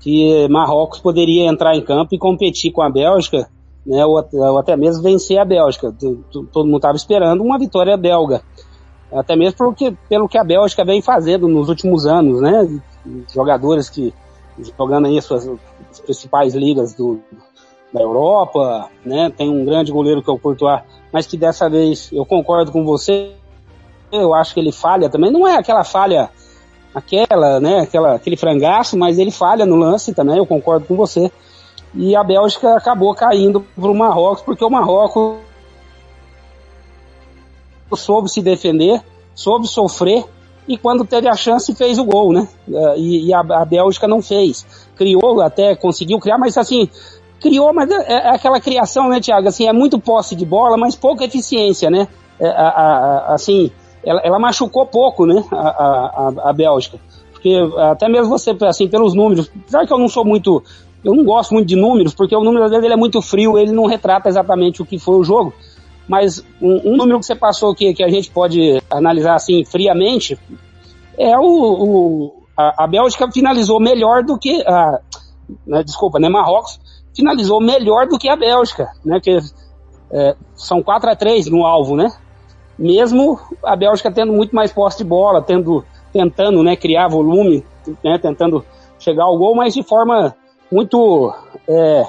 que Marrocos poderia entrar em campo e competir com a Bélgica, né? Ou, ou até mesmo vencer a Bélgica. Todo mundo estava esperando uma vitória belga. Até mesmo porque, pelo que a Bélgica vem fazendo nos últimos anos, né? Jogadores que jogando aí as suas as principais ligas do, da Europa, né? Tem um grande goleiro que é o Courtois, mas que dessa vez eu concordo com você. Eu acho que ele falha também. Não é aquela falha, aquela, né? Aquela, aquele frangaço, mas ele falha no lance também. Eu concordo com você. E a Bélgica acabou caindo para o Marrocos porque o Marrocos soube se defender, soube sofrer e quando teve a chance fez o gol, né? É, e, e a, a, Bélgica não fez. Criou até, conseguiu criar, mas assim, criou, mas é, é aquela criação, né, Thiago? Assim, é muito posse de bola, mas pouca eficiência, né? É, a, a, assim, ela, ela, machucou pouco, né, a, a, Bélgica. Porque até mesmo você, assim, pelos números, apesar que eu não sou muito, eu não gosto muito de números, porque o número às vezes ele é muito frio, ele não retrata exatamente o que foi o jogo mas um, um, número que você passou aqui, que a gente pode analisar assim friamente, é o, o a, a, Bélgica finalizou melhor do que a, né, desculpa, né, Marrocos finalizou melhor do que a Bélgica, né, que é, são 4 a 3 no alvo, né, mesmo a Bélgica tendo muito mais posse de bola, tendo, tentando, né, criar volume, né, tentando chegar ao gol, mas de forma muito, é,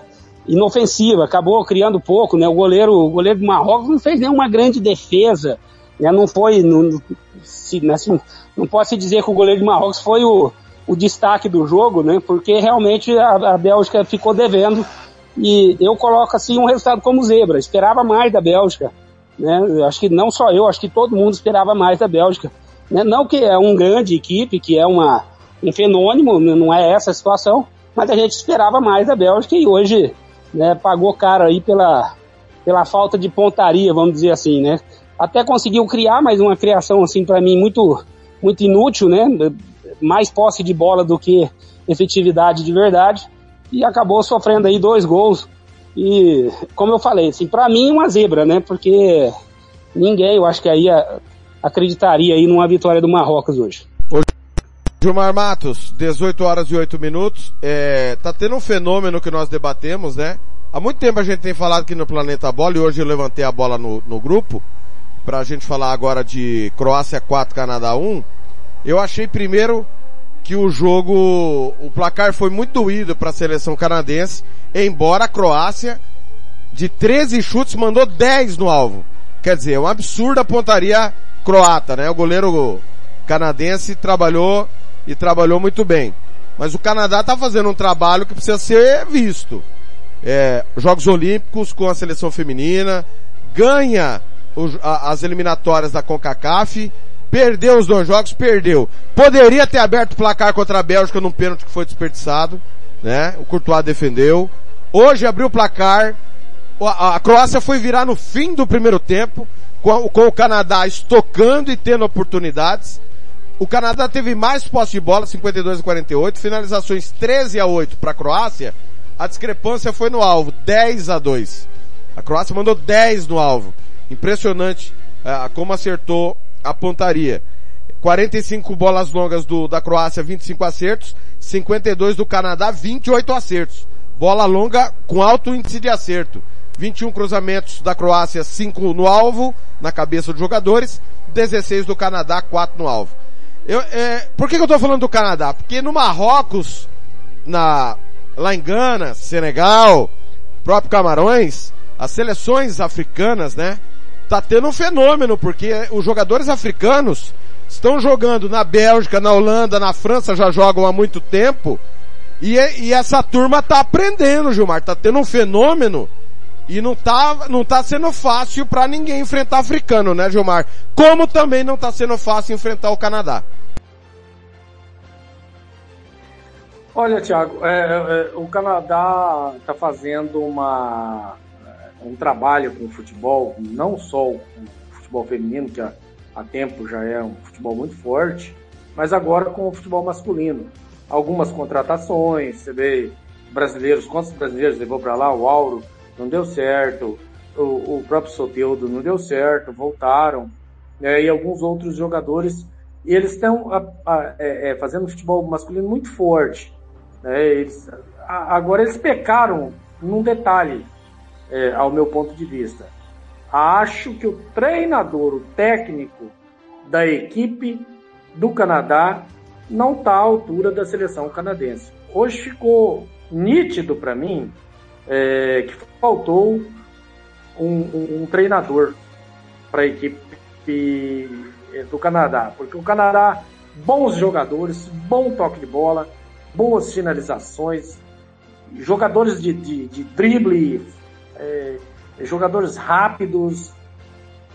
inofensiva, acabou criando pouco, né? O goleiro, o goleiro do Marrocos não fez nenhuma grande defesa, né? Não foi, não, se, assim, não dizer que o goleiro do Marrocos foi o, o destaque do jogo, né? Porque realmente a, a Bélgica ficou devendo e eu coloco assim um resultado como zebra. Esperava mais da Bélgica, né? Acho que não só eu, acho que todo mundo esperava mais da Bélgica. Né? Não que é uma grande equipe, que é uma, um fenômeno, não é essa a situação, mas a gente esperava mais da Bélgica e hoje né, pagou caro aí pela, pela falta de pontaria, vamos dizer assim, né? Até conseguiu criar, mas uma criação assim para mim muito muito inútil, né? Mais posse de bola do que efetividade de verdade e acabou sofrendo aí dois gols. E como eu falei, assim, para mim uma zebra, né? Porque ninguém, eu acho que aí acreditaria aí numa vitória do Marrocos hoje. Gilmar Matos, 18 horas e 8 minutos. É, tá tendo um fenômeno que nós debatemos, né? Há muito tempo a gente tem falado aqui no Planeta Bola e hoje eu levantei a bola no, no grupo pra gente falar agora de Croácia 4, Canadá 1. Eu achei primeiro que o jogo, o placar foi muito doído para a seleção canadense, embora a Croácia de 13 chutes mandou 10 no alvo. Quer dizer, é uma absurda pontaria croata, né? O goleiro canadense trabalhou e trabalhou muito bem. Mas o Canadá está fazendo um trabalho que precisa ser visto. É, Jogos Olímpicos com a seleção feminina, ganha a, as eliminatórias da CONCACAF, perdeu os dois jogos, perdeu. Poderia ter aberto o placar contra a Bélgica num pênalti que foi desperdiçado, né? O Courtois defendeu. Hoje abriu o placar, a, a Croácia foi virar no fim do primeiro tempo, com, com o Canadá estocando e tendo oportunidades. O Canadá teve mais posse de bola, 52 a 48, finalizações 13 a 8 para a Croácia. A discrepância foi no alvo, 10 a 2. A Croácia mandou 10 no alvo. Impressionante uh, como acertou a pontaria. 45 bolas longas do, da Croácia, 25 acertos. 52 do Canadá, 28 acertos. Bola longa com alto índice de acerto. 21 cruzamentos da Croácia, 5 no alvo, na cabeça dos jogadores. 16 do Canadá, 4 no alvo. Eu, é, por que, que eu tô falando do Canadá? Porque no Marrocos, na, lá em Gana, Senegal, próprio Camarões, as seleções africanas, né? Tá tendo um fenômeno, porque os jogadores africanos estão jogando na Bélgica, na Holanda, na França, já jogam há muito tempo, e, e essa turma tá aprendendo, Gilmar, tá tendo um fenômeno E não tá, não tá sendo fácil para ninguém enfrentar africano, né, Gilmar? Como também não tá sendo fácil enfrentar o Canadá. Olha, Thiago, é, é, o Canadá está fazendo uma, um trabalho com o futebol, não só o futebol feminino, que há, há tempo já é um futebol muito forte, mas agora com o futebol masculino. Algumas contratações, você vê brasileiros, quantos brasileiros levou para lá? O Auro não deu certo, o, o próprio Soteudo não deu certo, voltaram, né, e alguns outros jogadores, e eles estão é, é, fazendo futebol masculino muito forte. Né, eles, agora eles pecaram num detalhe, é, ao meu ponto de vista. Acho que o treinador, o técnico da equipe do Canadá não está à altura da seleção canadense. Hoje ficou nítido para mim é, que faltou um, um, um treinador para a equipe do Canadá, porque o Canadá, bons jogadores, bom toque de bola, boas finalizações, jogadores de, de, de drible, é, jogadores rápidos,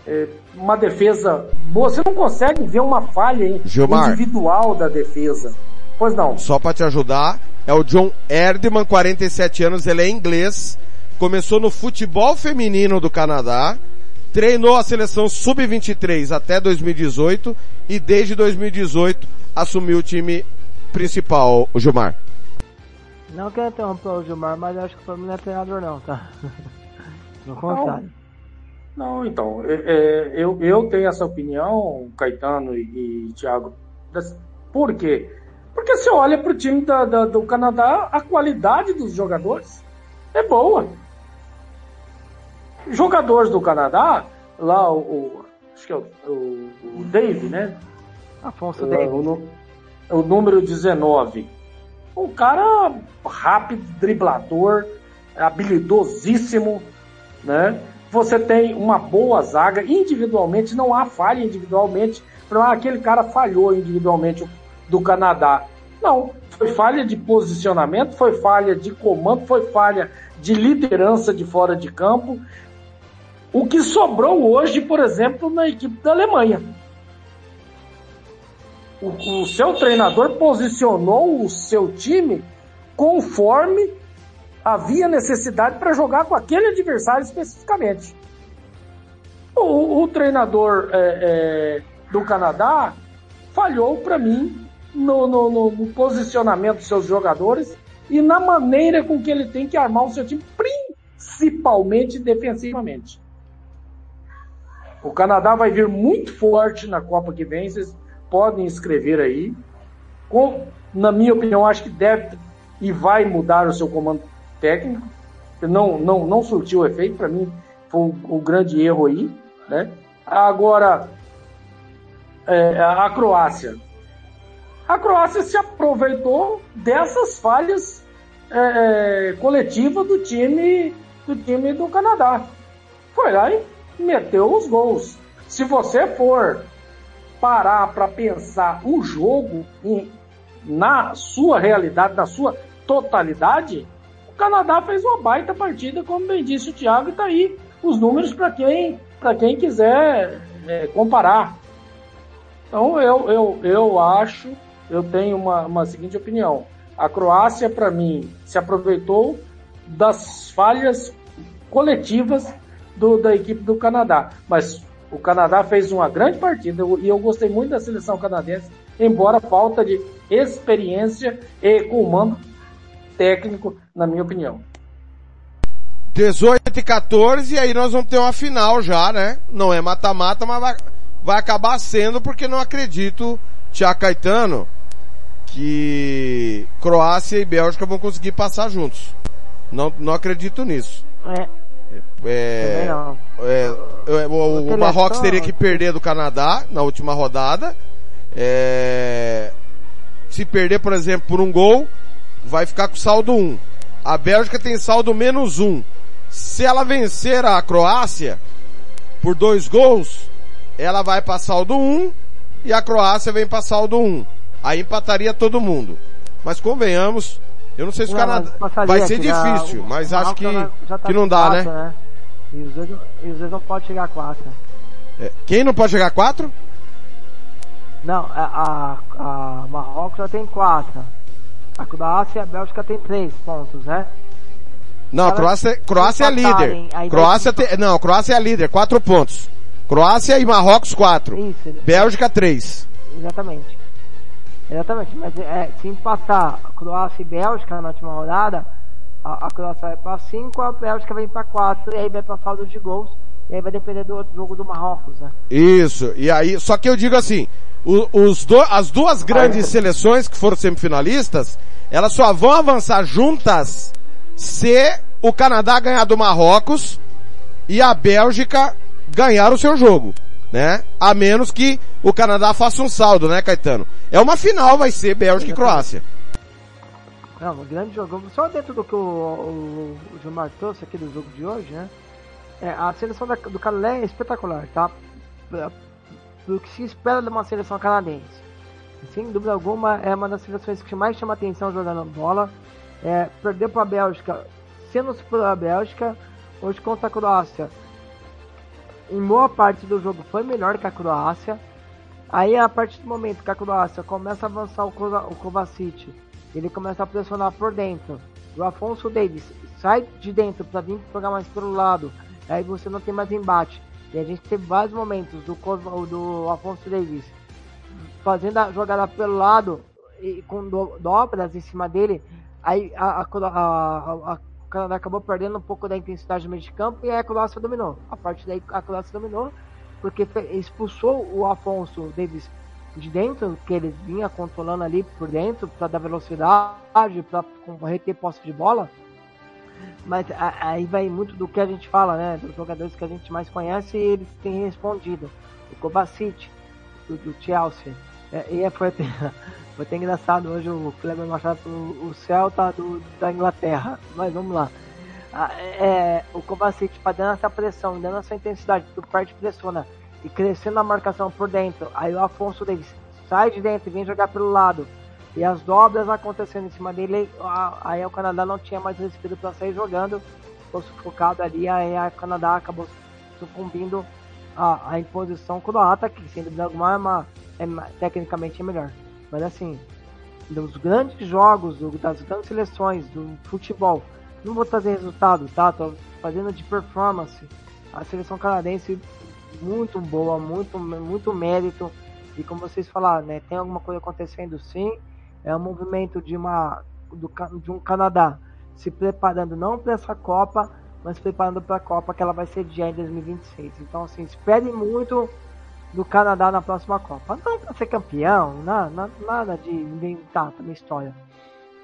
é, uma defesa boa. Você não consegue ver uma falha Gilmar, individual da defesa. Pois não. Só para te ajudar, é o John Erdman, 47 anos, ele é inglês, começou no futebol feminino do Canadá, treinou a seleção sub-23 até 2018 e desde 2018 assumiu o time principal, o Gilmar. Não quero interromper o Gilmar, mas acho que o Flamengo não é treinador não, tá? No contrário. Não, não então, é, é, eu, eu tenho essa opinião, Caetano e, e Thiago. Por quê? Porque se olha para o time da, da, do Canadá, a qualidade dos jogadores é boa. Jogadores do Canadá, lá o, o acho que é o, o, o Dave, né? Afonso Dave. O, número 19. Um cara rápido, driblador, habilidosíssimo, né? Você tem uma boa zaga, individualmente, não há falha individualmente. Ah, aquele cara falhou individualmente do Canadá. Não, foi falha de posicionamento, foi falha de comando, foi falha de liderança de fora de campo. O que sobrou hoje, por exemplo, na equipe da Alemanha. O, o seu treinador posicionou o seu time conforme havia necessidade para jogar com aquele adversário especificamente. O, o treinador é, é, do Canadá falhou para mim no, no, no, posicionamento dos seus jogadores e na maneira com que ele tem que armar o seu time, principalmente defensivamente. O Canadá vai vir muito forte na Copa que vem, vocês podem escrever aí. Com, na minha opinião, acho que deve e vai mudar o seu comando técnico. Não, não, não surtiu efeito, para mim foi o, grande erro aí. Né? Agora, é, a Croácia a Croácia se aproveitou dessas falhas é, é, coletivas do time, do time do Canadá. Foi lá e meteu os gols. Se você for parar para pensar o jogo em, na sua realidade, na sua totalidade, o Canadá fez uma baita partida, como bem disse o Thiago, e tá aí os números para quem, quem quiser é, comparar. Então eu, eu, eu acho eu tenho uma, uma seguinte opinião. A Croácia, para mim, se aproveitou das falhas coletivas do, da equipe do Canadá. Mas o Canadá fez uma grande partida e eu gostei muito da seleção canadense, embora falta de experiência e comando técnico, na minha opinião. 18 e 14, e aí nós vamos ter uma final já, né? Não é mata-mata, mas vai, vai acabar sendo porque não acredito, Tia Caetano, que Croácia e Bélgica vão conseguir passar juntos. Não, não acredito nisso. É. É, é, é o, o Marrocos teria que perder do Canadá na última rodada. É, se perder, por exemplo, por um gol, vai ficar com saldo 1. A Bélgica tem saldo menos 1. Se ela vencer a Croácia por dois gols, ela vai para saldo 1 e a Croácia vem para saldo 1 aí empataria todo mundo. Mas convenhamos, Eu não sei se o Não, Canadá mas passaria vai ser já- difícil, o- mas o acho que, Marrocos já tá que não dá, quatro, né? E os dois, e os dois não podem chegar a quatro. É, Quem não pode chegar a quatro? Não, a, a, a Marrocos já tem quatro. A Croácia e a Bélgica tem três pontos, né? Não, a Croácia, Croácia é líder. Croácia tem, não, Croácia é líder, quatro pontos. Croácia e Marrocos quatro. Isso, Bélgica três. exatamente. Exatamente, mas é, se empatar Croácia e Bélgica na última rodada, a, a Croácia vai para 5, a Bélgica vem para 4, e aí vai para saldo de gols, e aí vai depender do outro jogo do Marrocos, né? Isso. E aí, só que eu digo assim, o- os do- as duas grandes seleções que foram semifinalistas, elas só vão avançar juntas se o Canadá ganhar do Marrocos e a Bélgica ganhar o seu jogo, né? A menos que o Canadá faça um saldo, né, Caetano? É uma final, vai ser Bélgica e Croácia. Não, um grande jogo. Só dentro do que o, o, o Gilmar trouxe aqui do jogo de hoje, né? É, a seleção da- do Canadá é espetacular, tá? Pro que se espera de uma seleção canadense. Sem dúvida alguma, é uma das seleções que mais chama atenção jogando bola. É, perdeu para a Bélgica, sendo superior à Bélgica, hoje contra a Croácia. Em boa parte do jogo foi melhor que a Croácia. Aí, a partir do momento que a Croácia começa a avançar o Kovacic, ele começa a pressionar por dentro. O Afonso Davis sai de dentro para vir jogar mais pelo lado. Aí você não tem mais embate. E a gente teve vários momentos do, do Afonso Davis fazendo a jogada pelo lado e com do- dobras em cima dele. Aí a, a, a, a- Canadá acabou perdendo um pouco da intensidade no meio de campo e aí a Croácia dominou. A partir daí a Croácia dominou porque expulsou o Afonso Davis de dentro, que ele vinha controlando ali por dentro para dar velocidade, para reter posse de bola. Mas aí vai muito do que a gente fala, né? Dos jogadores que a gente mais conhece e eles têm respondido. O Kovacic, do, do Chelsea. É, e é- foi até, foi até engraçado hoje o Kleber Machado o, Celta do, da Inglaterra. Mas vamos lá. Ah, é, o Kovacic para dando essa pressão, dando essa intensidade, tu parte pressiona e crescendo a marcação por dentro. Aí o Afonso Davis sai de dentro e vem jogar pelo lado. E as dobras acontecendo em cima dele, aí o Canadá não tinha mais respiro para sair jogando, ficou sufocado ali, aí o Canadá acabou sucumbindo à, à imposição croata, que sem dúvida alguma é, uma, é tecnicamente é melhor. Mas assim, dos grandes jogos, das grandes seleções do futebol, não vou trazer resultado, tá? Tô fazendo de performance. A seleção canadense muito boa, muito, muito mérito. E como vocês falaram, né? Tem alguma coisa acontecendo sim. É um movimento de uma do, de um Canadá se preparando não para essa Copa, mas preparando para a Copa que ela vai ser dia em 2026. Então assim, espere muito do Canadá na próxima Copa. Não para ser campeão, na- na- nada de inventar na história.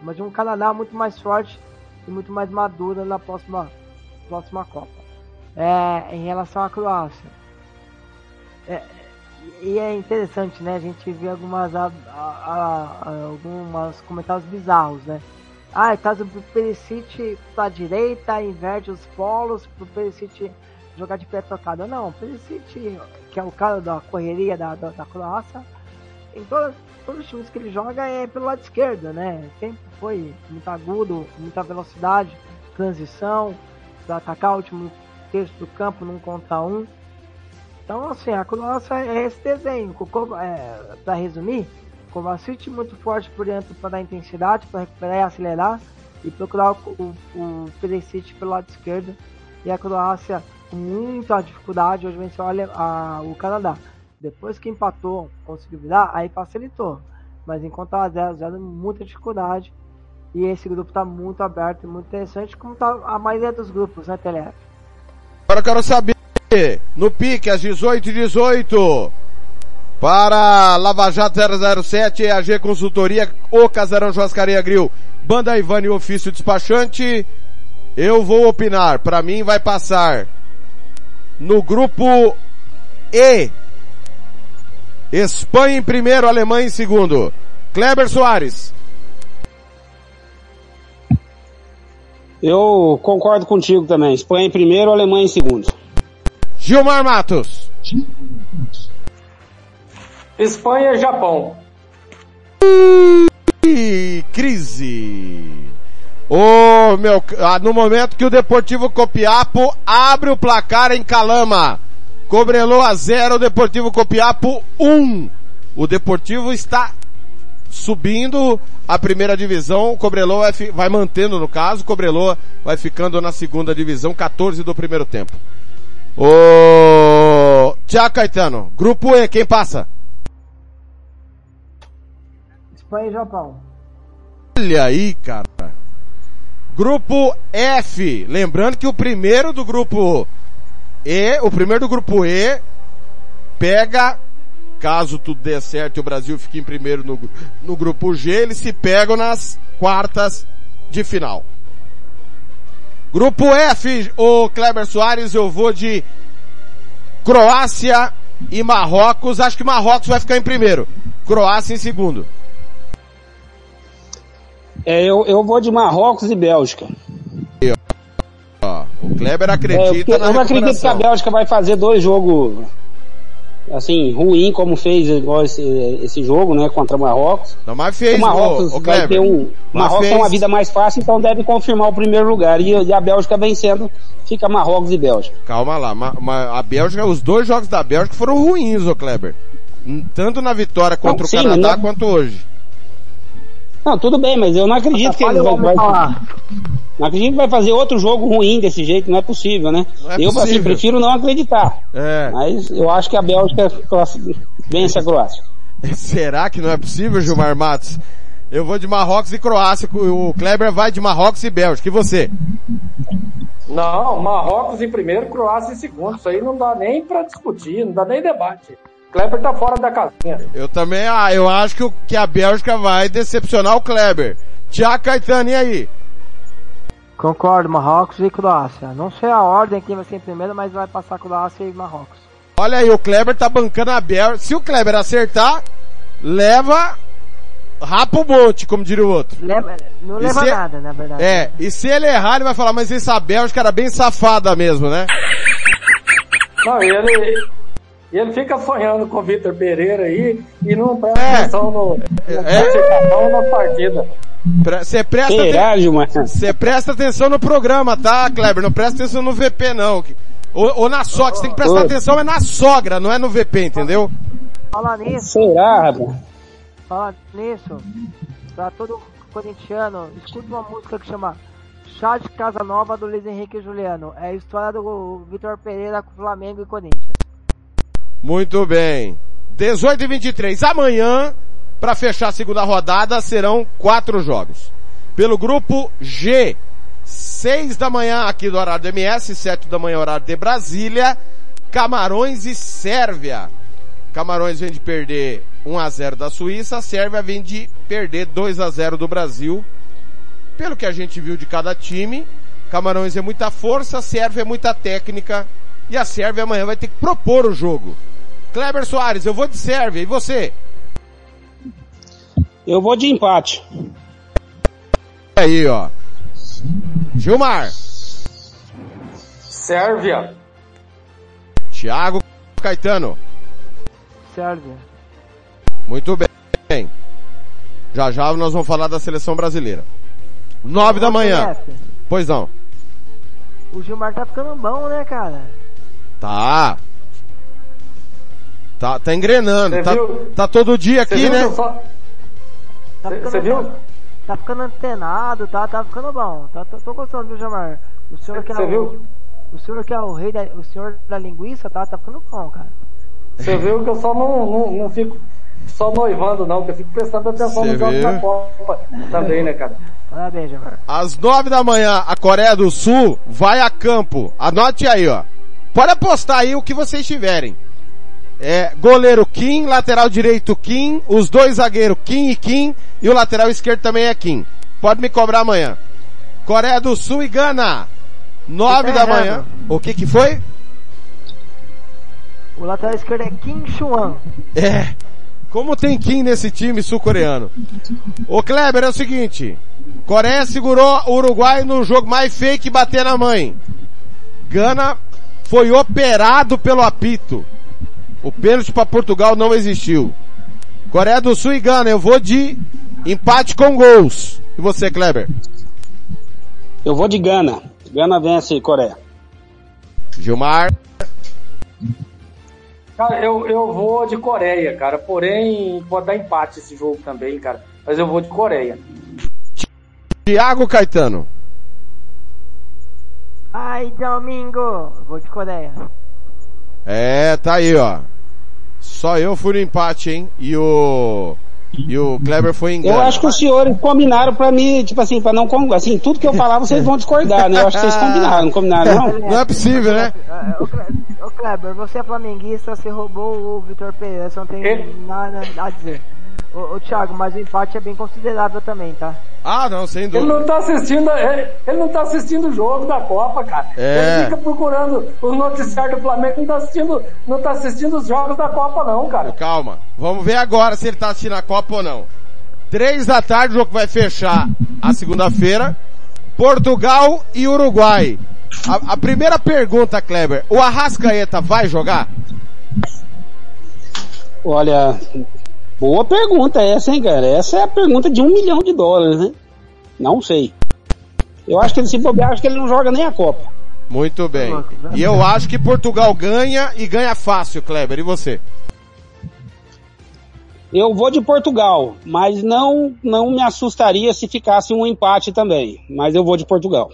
Mas um Canadá muito mais forte e muito mais madura na próxima, próxima Copa. É, em relação à Croácia. É, e é interessante, né? A gente vê algumas, a, a- a- algumas comentários bizarros, né? Ah, é caso do Perisic pra direita, inverte os polos pro Perisic jogar de pé trocado. Não, o Perisic, que é o cara da correria da, da, da Croácia, em toda, todos os times que ele joga é pelo lado esquerdo, né? Sempre foi muito agudo, muita velocidade, transição, para atacar o último terço do campo num contra um. Então, assim, a Croácia é esse desenho. É, para resumir, Kovacic muito forte por dentro para dar intensidade, para recuperar e acelerar, e procurar o, o, o Perisic pelo lado esquerdo. E a Croácia, com muita dificuldade, hoje venceu a, o Canadá. Depois que empatou, conseguiu virar, aí facilitou. Mas enquanto a 0 0 muita dificuldade. E esse grupo está muito aberto e muito interessante, como tá a maioria dos grupos, né, Telef? Agora eu quero saber, no pique, às 18 e 18 para Lava Jato 007, EAG Consultoria, O Casarão Churrascaria Grill, Banda Ivani Ofício Despachante, eu vou opinar, para mim vai passar no grupo E, Espanha em primeiro, Alemanha em segundo. Kleber Soares. Eu concordo contigo também. Espanha em primeiro, Alemanha em segundo. Gilmar Matos. Espanha e Japão. E crise. Ô, meu, ah, no momento que o Deportivo Copiapo abre o placar em Calama. Cobrelou a 0, o Deportivo Copiapo 1. Um. O Deportivo está subindo a primeira divisão, o Cobreloa vai, vai mantendo no caso, o Cobreloa vai ficando na segunda divisão, 14 do primeiro tempo. Ô, Tiago Caetano, grupo E, quem passa? Espanha e Japão. Olha aí, cara. Grupo F. Lembrando que o primeiro do grupo E, o primeiro do grupo E, pega, caso tudo dê certo e o Brasil fique em primeiro no, no grupo G, eles se pegam nas quartas de final. Grupo F, o Kleber Soares, eu vou de Croácia e Marrocos. Acho que Marrocos vai ficar em primeiro. Croácia em segundo. É, eu, eu vou de Marrocos e Bélgica. Ó, o Kleber É, acredita porque na eu não acredito que a. Bélgica vai fazer dois jogos assim, ruim como fez igual esse, esse jogo, né, contra o Marrocos. Não, mas fez, o Marrocos ô, ô, vai ter um, o Marrocos tem uma vida mais fácil, então deve confirmar o primeiro lugar. E, e a Bélgica vencendo, fica Marrocos e Bélgica. Calma lá, ma- ma- a Bélgica, os dois jogos da Bélgica foram ruins, ô Kleber. Tanto na vitória contra Não, o sim, Canadá não- quanto hoje. Não, tudo bem, mas eu não acredito que Olha eles o vai, vai, falar. não acredito que vai fazer outro jogo ruim desse jeito, não é possível, né? É eu assim, possível. prefiro não acreditar. É. Mas eu acho que a Bélgica vence a Croácia. Será que não é possível, Gilmar Matos? Eu vou de Marrocos e Croácia, o Kleber vai de Marrocos e Bélgica. E você? Não, Marrocos em primeiro, Croácia em segundo. Isso aí não dá nem pra discutir, não dá nem debate. Kleber tá fora da casinha. Eu também, ah, eu acho que, o- que a Bélgica vai decepcionar o Kleber. Tiago Caetano, e aí? Concordo, Marrocos e Croácia. Não sei a ordem quem vai ser em primeiro, mas vai passar Croácia e Marrocos. Olha aí, o Kleber tá bancando a Bélgica. Se o Kleber acertar, leva rapa o monte, como diria o outro. Leva- não leva se- nada, na verdade. É, e se ele errar, ele vai falar, mas essa Bélgica era bem safada mesmo, né? Não, e ele, e ele fica sonhando com o Vitor Pereira aí e não presta É. atenção no, no É. na partida. Você presta, cê presta atenção no programa, tá, Kleber? Não presta atenção no VP, não. Ou, ou na sogra, você tem que prestar Oi. atenção é na sogra, não é no VP, entendeu? Falar nisso, Será, rapaz? falar nisso, pra todo corintiano, escuta uma música que chama Chá de Casa Nova do Luiz Henrique e Juliano. É a história do Vitor Pereira com Flamengo e Corinthians. Muito bem. 18 e 23. Amanhã, para fechar a segunda rodada, serão quatro jogos. Pelo grupo G, 6 da manhã aqui do horário do MS, 7 da manhã horário de Brasília, Camarões e Sérvia. Camarões vem de perder 1 a 0 da Suíça, Sérvia vem de perder 2 a 0 do Brasil. Pelo que a gente viu de cada time, Camarões é muita força, Sérvia é muita técnica, e a Sérvia amanhã vai ter que propor o jogo. Kleber Soares, eu vou de Sérvia, e você? Eu vou de empate. Aí, ó. Gilmar, Sérvia. Thiago Caetano. Sérvia. Muito bem. Já já nós vamos falar da seleção brasileira. Nove da manhã. Pois não. O Gilmar tá ficando bom, né, cara? Tá. Tá, tá engrenando. Você Tá, viu? tá todo dia Você aqui, né? só- Tá Cê- ficando cê viu? Tá ficando antenado, tá? Tá ficando bom. Tá, tô, tô gostando, viu, Gilmar? O senhor que é o, o senhor que é o rei da, o senhor da linguiça, tá? Tá ficando bom, cara. Você viu que eu só não, não, não fico só noivando, não, que eu fico prestando atenção Cê nos jogos viu? da Copa também, né, cara? Parabéns, Gilmar. Às nove da manhã, a Coreia do Sul vai a campo. Anote aí, ó. Pode apostar aí o que vocês tiverem. É, goleiro Kim, lateral direito Kim, os dois zagueiros Kim e Kim, e o lateral esquerdo também é Kim. Pode me cobrar amanhã. Coreia do Sul e Gana. Nove Tá da errado. manhã. O que que foi? O lateral esquerdo é Kim Chuan. É. Como tem Kim nesse time sul-coreano? Ô Kleber, é o seguinte. Coreia segurou o Uruguai no jogo mais feio que bater na mãe. Gana foi operado pelo apito. O pênalti para Portugal não existiu. Coreia do Sul e Gana, eu vou de empate com gols. E você, Kleber? Eu vou de Gana. Gana vence Coreia. Gilmar. Cara, eu, eu vou de Coreia, cara. Porém, pode dar empate esse jogo também, cara. Mas eu vou de Coreia. Thiago Caetano. Ai, domingo. Vou de Coreia. É, tá aí, ó. Só eu fui no empate, hein? E o. E o Kleber foi em Eu acho que os senhores combinaram pra mim, tipo assim, pra não, com- assim, tudo que eu falar vocês vão discordar, né? Eu acho que vocês combinaram, não combinaram não? Não é possível, né? Ô, Kleber, você é flamenguista, você roubou o Vitor Pereira, você não tem nada a dizer. Ô, ô Thiago, mas o empate é bem considerável também, tá? Ah, não, sem Ele dúvida. não tá assistindo, ele, ele não tá assistindo o jogo da Copa, cara. É. Ele fica procurando os noticiários do Flamengo, não tá assistindo, não tá assistindo os jogos da Copa não, cara. Calma. Vamos ver agora se ele tá assistindo a Copa ou não. Três da tarde, o jogo vai fechar a segunda-feira. Portugal e Uruguai. A, a primeira pergunta, Kleber. O Arrascaeta vai jogar? Olha, boa pergunta essa, hein, cara? Essa é a pergunta de um milhão de dólares, né? Não sei. Eu acho que ele se bobear, acho que ele não joga nem a Copa. Muito bem. E eu acho que Portugal ganha e ganha fácil, Kleber. E você? Eu vou de Portugal, mas não, não me assustaria se ficasse um empate também. Mas eu vou de Portugal.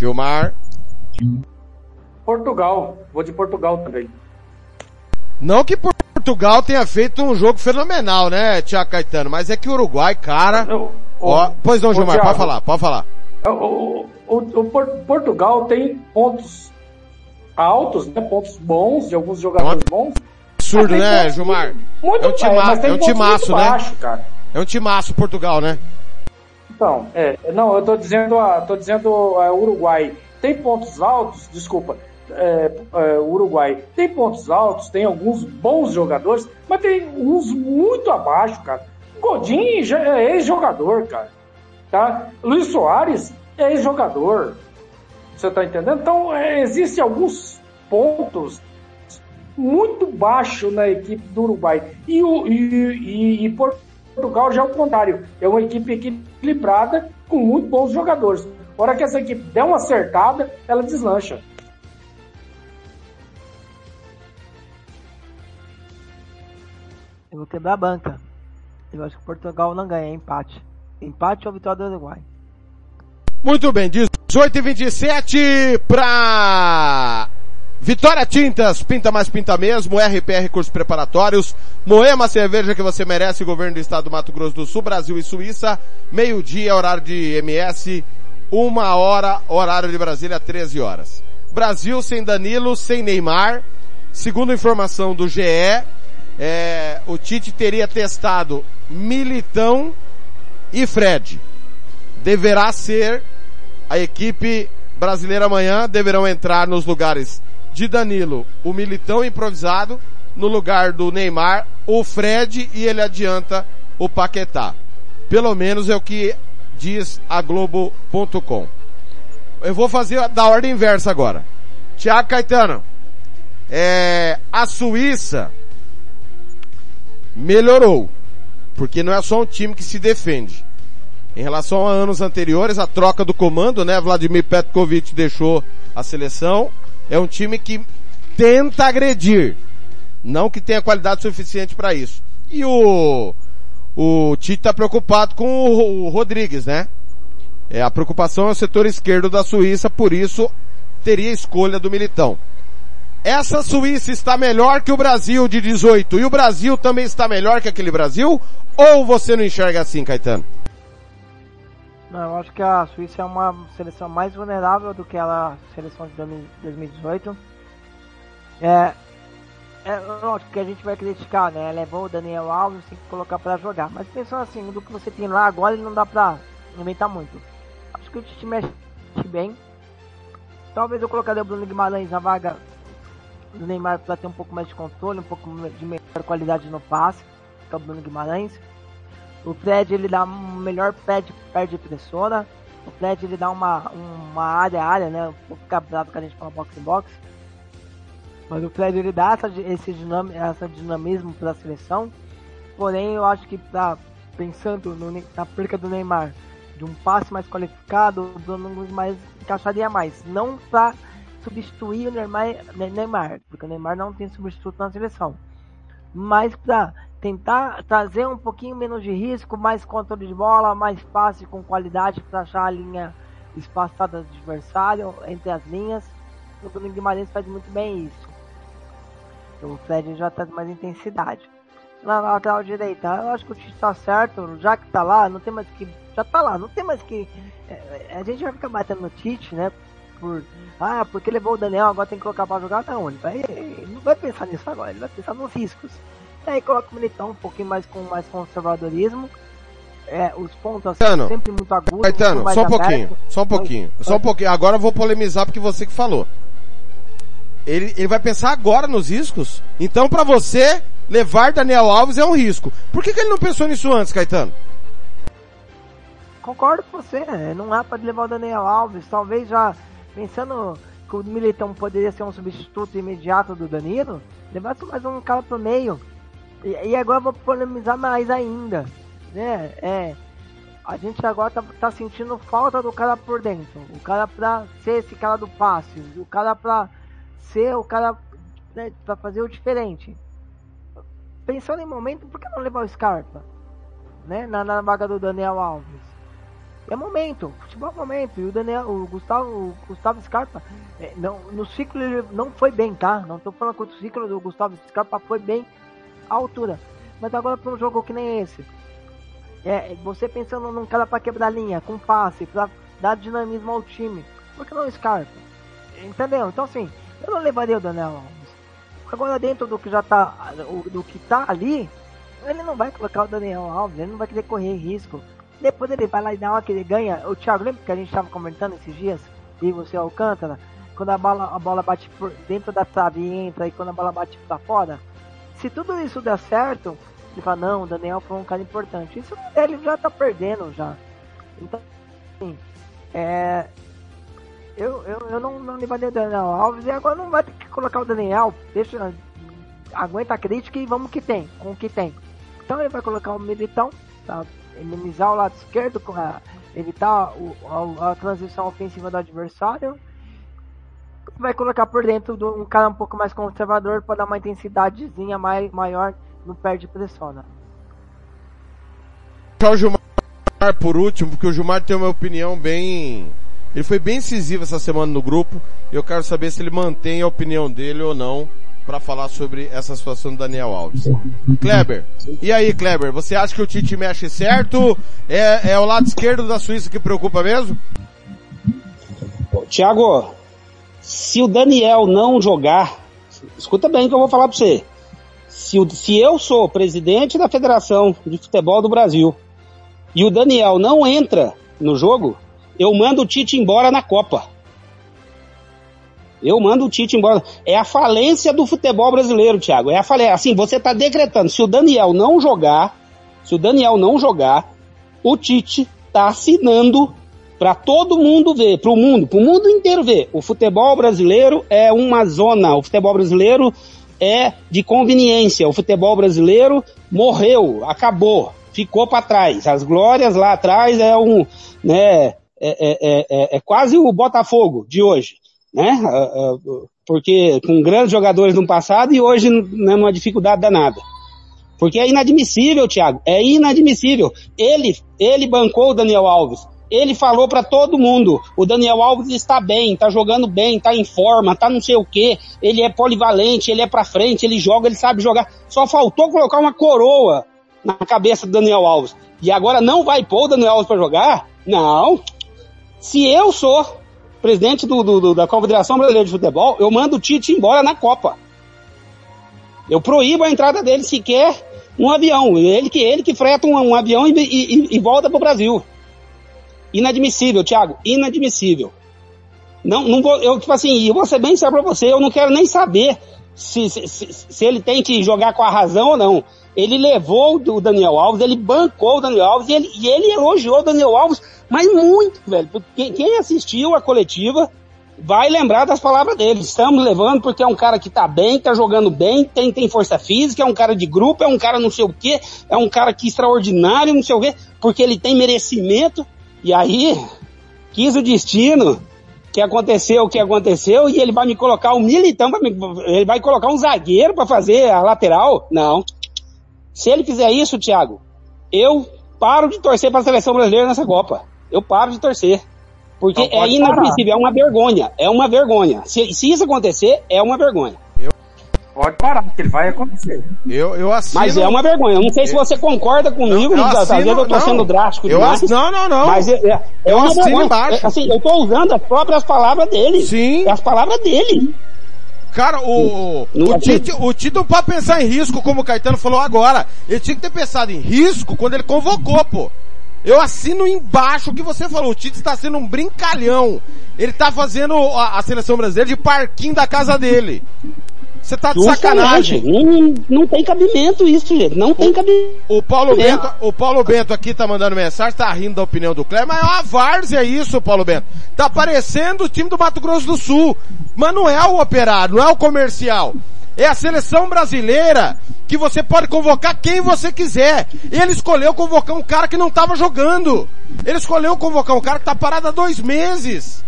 Gilmar? Portugal, vou de Portugal também. Não que Portugal tenha feito um jogo fenomenal, né, Tiago Caetano? Mas é que o Uruguai, cara... Eu- Ó, o- pois não, o Gilmar, pode falar, pode falar. O, o- o- o Por- Portugal tem pontos altos, né? Pontos bons de alguns jogadores bons. Absurdo, Mas tem né, pontos Gilmar? Muito É um é, tima- mas tem é um timaço, né? baixo, cara. É um timaço Portugal, né? Então, é, não, eu tô dizendo, a, tô dizendo a Uruguai tem pontos altos, desculpa, é, é, Uruguai tem pontos altos, tem alguns bons jogadores, mas tem uns muito abaixo, cara. Godin é ex-jogador, cara, tá? Luiz Soares é ex-jogador, você tá entendendo? Então, é, existem alguns pontos muito baixo na equipe do Uruguai. E, o, e, e, e Portugal já é o contrário. É uma equipe equilibrada com muito bons jogadores. A hora que essa equipe der uma acertada, ela deslancha. Eu vou quebrar a banca. Eu acho que Portugal não ganha, é empate. Empate ou vitória do Uruguai. Muito bem, 18 e 27 pra Vitória Tintas, pinta mais pinta mesmo, RPR cursos preparatórios, Moema cerveja que você merece, governo do estado do Mato Grosso do Sul, Brasil e Suíça, meio-dia, horário de MS, uma hora, horário de Brasília, 13 horas. Brasil sem Danilo, sem Neymar, segundo informação do GE, é, o Tite teria testado Militão e Fred. Deverá ser a equipe brasileira amanhã, deverão entrar nos lugares de Danilo, o Militão improvisado, no lugar do Neymar, o Fred e ele adianta o Paquetá. Pelo menos é o que diz a Globo.com. Eu vou fazer da ordem inversa agora. Tiago Caetano, é, a Suíça melhorou, porque não é só um time que se defende. Em relação a anos anteriores, a troca do comando, né? Vladimir Petkovic deixou a seleção. É um time que tenta agredir. Não que tenha qualidade suficiente para isso. E o, o Tite está preocupado com o, o Rodrigues, né? É, a preocupação é o setor esquerdo da Suíça, por isso teria escolha do Militão. Essa Suíça está melhor que o Brasil de 18 e o Brasil também está melhor que aquele Brasil? Ou você não enxerga assim, Caetano? Não, eu acho que a Suíça é uma seleção mais vulnerável do que a seleção de 2018. É, é lógico que a gente vai criticar, né? Levou o Daniel Alves, tem que colocar pra jogar. Mas pensando assim, do que você tem lá agora, ele não dá pra inventar muito. Acho que o Tite mexe bem. Talvez eu colocaria o Bruno Guimarães na vaga do Neymar para ter um pouco mais de controle, um pouco de melhor qualidade no passe, que é o Bruno Guimarães. O Fred ele dá um melhor perde, perde pressiona. O Fred ele dá uma, uma área área, né? Um pouco bravo que a gente fala box em box. Mas o Fred ele dá essa, esse dinam, essa dinamismo para a seleção. Porém, eu acho que pra, pensando no, na perca do Neymar de um passe mais qualificado, o Bruno mais encaixaria mais. Não para substituir o Neymar, Neymar, porque o Neymar não tem substituto na seleção. Mas para tentar trazer um pouquinho menos de risco, mais controle de bola, mais passe com qualidade para achar a linha espaçada do adversário entre as linhas. O Bruno Guimarães faz muito bem isso. O Fred já traz mais intensidade. Na lateral direita, eu acho que o Tite está certo, já que está lá, não tem mais que. Já está lá, não tem mais que. É, a gente vai ficar batendo no Tite, né? Por. Ah, porque levou o Daniel, agora tem que colocar para jogar. Não, ele, vai, ele não vai pensar nisso agora, ele vai pensar nos riscos. Aí coloca o Militão um pouquinho mais com mais conservadorismo. É, os pontos assim, Caetano, sempre muito agudos. Caetano, muito só um pouquinho, aberto. só um pouquinho, só um pouquinho. Agora eu vou polemizar porque você que falou. Ele, ele vai pensar agora nos riscos? Então pra você, levar Daniel Alves é um risco. Por que, que ele não pensou nisso antes, Caetano? Concordo com você, né? não há para levar o Daniel Alves, talvez já pensando que o Militão poderia ser um substituto imediato do Danilo, levasse mais um cara pro meio. E, e agora vou polemizar mais ainda, né? É, a gente agora tá, tá sentindo falta do cara por dentro, o cara pra ser esse cara do passe, o cara pra ser o cara né, pra fazer o diferente. Pensando em momento, por que não levar o Scarpa? Né? Na, na vaga do Daniel Alves. É momento, futebol é momento. E o Daniel, o Gustavo, o Gustavo Scarpa, é, não, no ciclo ele não foi bem, tá? Não tô falando que o ciclo do Gustavo Scarpa foi bem à altura. Mas agora para um jogo que nem esse, é, você pensando num cara para quebrar linha, com passe, para dar dinamismo ao time, por que não o Scarpa? Entendeu? Então assim, eu não levaria o Daniel Alves. Agora dentro do que já tá, do que tá ali, ele não vai colocar o Daniel Alves, ele não vai querer correr risco. Depois ele vai lá e na hora que ele ganha, o Thiago, lembra que a gente estava comentando esses dias, e você Alcântara, quando a bola, a bola bate dentro da trave e entra, e quando a bola bate pra fora, se tudo isso der certo, ele fala, não, o Daniel foi um cara importante. Isso ele já tá perdendo já. Então, assim, é. Eu, eu, eu não, não levaria o Daniel Alves e agora não vai ter que colocar o Daniel. Deixa. Aguenta a crítica e vamos que tem, com o que tem. Então ele vai colocar o Militão, pra minimizar o lado esquerdo, evitar o, a, a transição ofensiva do adversário. Vai colocar por dentro do, um cara um pouco mais conservador para dar uma intensidadezinha mai, maior no perde pressiona. Deixar o Gilmar por último, porque o Gilmar tem uma opinião bem... Ele foi bem incisivo essa semana no grupo. e Eu quero saber se ele mantém a opinião dele ou não para falar sobre essa situação do Daniel Alves. Kleber, e aí Kleber, você acha que o Tite mexe certo? É, é o lado esquerdo da Suíça que preocupa mesmo? Tiago, se o Daniel não jogar, escuta bem que eu vou falar pra você. Se, o- se eu sou presidente da Federação de Futebol do Brasil e o Daniel não entra no jogo, eu mando o Tite embora na Copa. Eu mando o Tite embora. É a falência do futebol brasileiro, Thiago. É a falência. Assim, você está decretando. Se o Daniel não jogar, se o Daniel não jogar, o Tite está assinando para todo mundo ver, para o mundo, para o mundo inteiro ver. O futebol brasileiro é uma zona. O futebol brasileiro é de conveniência. O futebol brasileiro morreu, acabou, ficou para trás. As glórias lá atrás é um, né, é, é, é, é quase o Botafogo de hoje, né? Ah, ah, Porque com grandes jogadores no passado e hoje né, numa dificuldade danada. Porque é inadmissível, Thiago. É inadmissível. Ele, ele bancou o Daniel Alves. Ele falou para todo mundo: o Daniel Alves está bem, está jogando bem, está em forma, tá não sei o que. Ele é polivalente, ele é para frente, ele joga, ele sabe jogar. Só faltou colocar uma coroa na cabeça do Daniel Alves. E agora não vai pôr o Daniel Alves para jogar? Não. Se eu sou presidente do, do- do- da Confederação Brasileira de Futebol, eu mando o Tite embora na Copa. Eu proíbo a entrada dele sequer um avião. Ele que ele que freta um, um avião e, e- e volta para o Brasil. Inadmissível, Thiago. Inadmissível. Não, não vou, eu, tipo assim, eu vou ser bem sério pra você, eu não quero nem saber se, se, se, se ele tem que jogar com a razão ou não. Ele levou o Daniel Alves, ele bancou o Daniel Alves e ele, e ele elogiou o Daniel Alves, mas muito, velho. Quem, quem assistiu a coletiva vai lembrar das palavras dele. Estamos levando porque é um cara que tá bem, tá jogando bem, tem, tem força física, é um cara de grupo, é um cara não sei o quê, é um cara que extraordinário, não sei o quê, porque ele tem merecimento. E aí, quis o destino que aconteceu o que aconteceu e ele vai me colocar um militão, pra me- ele vai colocar um zagueiro para fazer a lateral? Não. Se ele fizer isso, Thiago, eu paro de torcer para a seleção brasileira nessa Copa. Eu paro de torcer. Porque Então é inadmissível, é uma vergonha. É uma vergonha. Se, se isso acontecer, é uma vergonha. Pode parar, porque ele vai acontecer. Eu, eu assino. Mas é uma vergonha. Eu não sei se você concorda comigo, eu às vezes eu tô não. sendo drástico Eu demais. ass- Não, não, não. Mas é, é, é Eu uma assino vergonha. embaixo. É, assim, eu tô usando as próprias palavras dele. Sim. É as palavras dele. Cara, o, Não o, Tite, o Tite não pode pensar em risco, como o Caetano falou agora. Ele tinha que ter pensado em risco quando ele convocou, pô. Eu assino embaixo o que você falou. O Tite está sendo um brincalhão. Ele tá fazendo a, a seleção brasileira de parquinho da casa dele. Você tá de sacanagem. Justamente. Não, não tem cabimento isso, gente. Não tem cabimento. O Paulo. Bento, o Paulo Bento aqui tá mandando mensagem, tá rindo da opinião do Cléber, mas é uma várzea isso, Paulo Bento. Tá parecendo o time do Mato Grosso do Sul. Mas não é o operário, não é o comercial. É a seleção brasileira que você pode convocar quem você quiser. Ele escolheu convocar um cara que não tava jogando. Ele escolheu convocar um cara que tá parado há dois meses.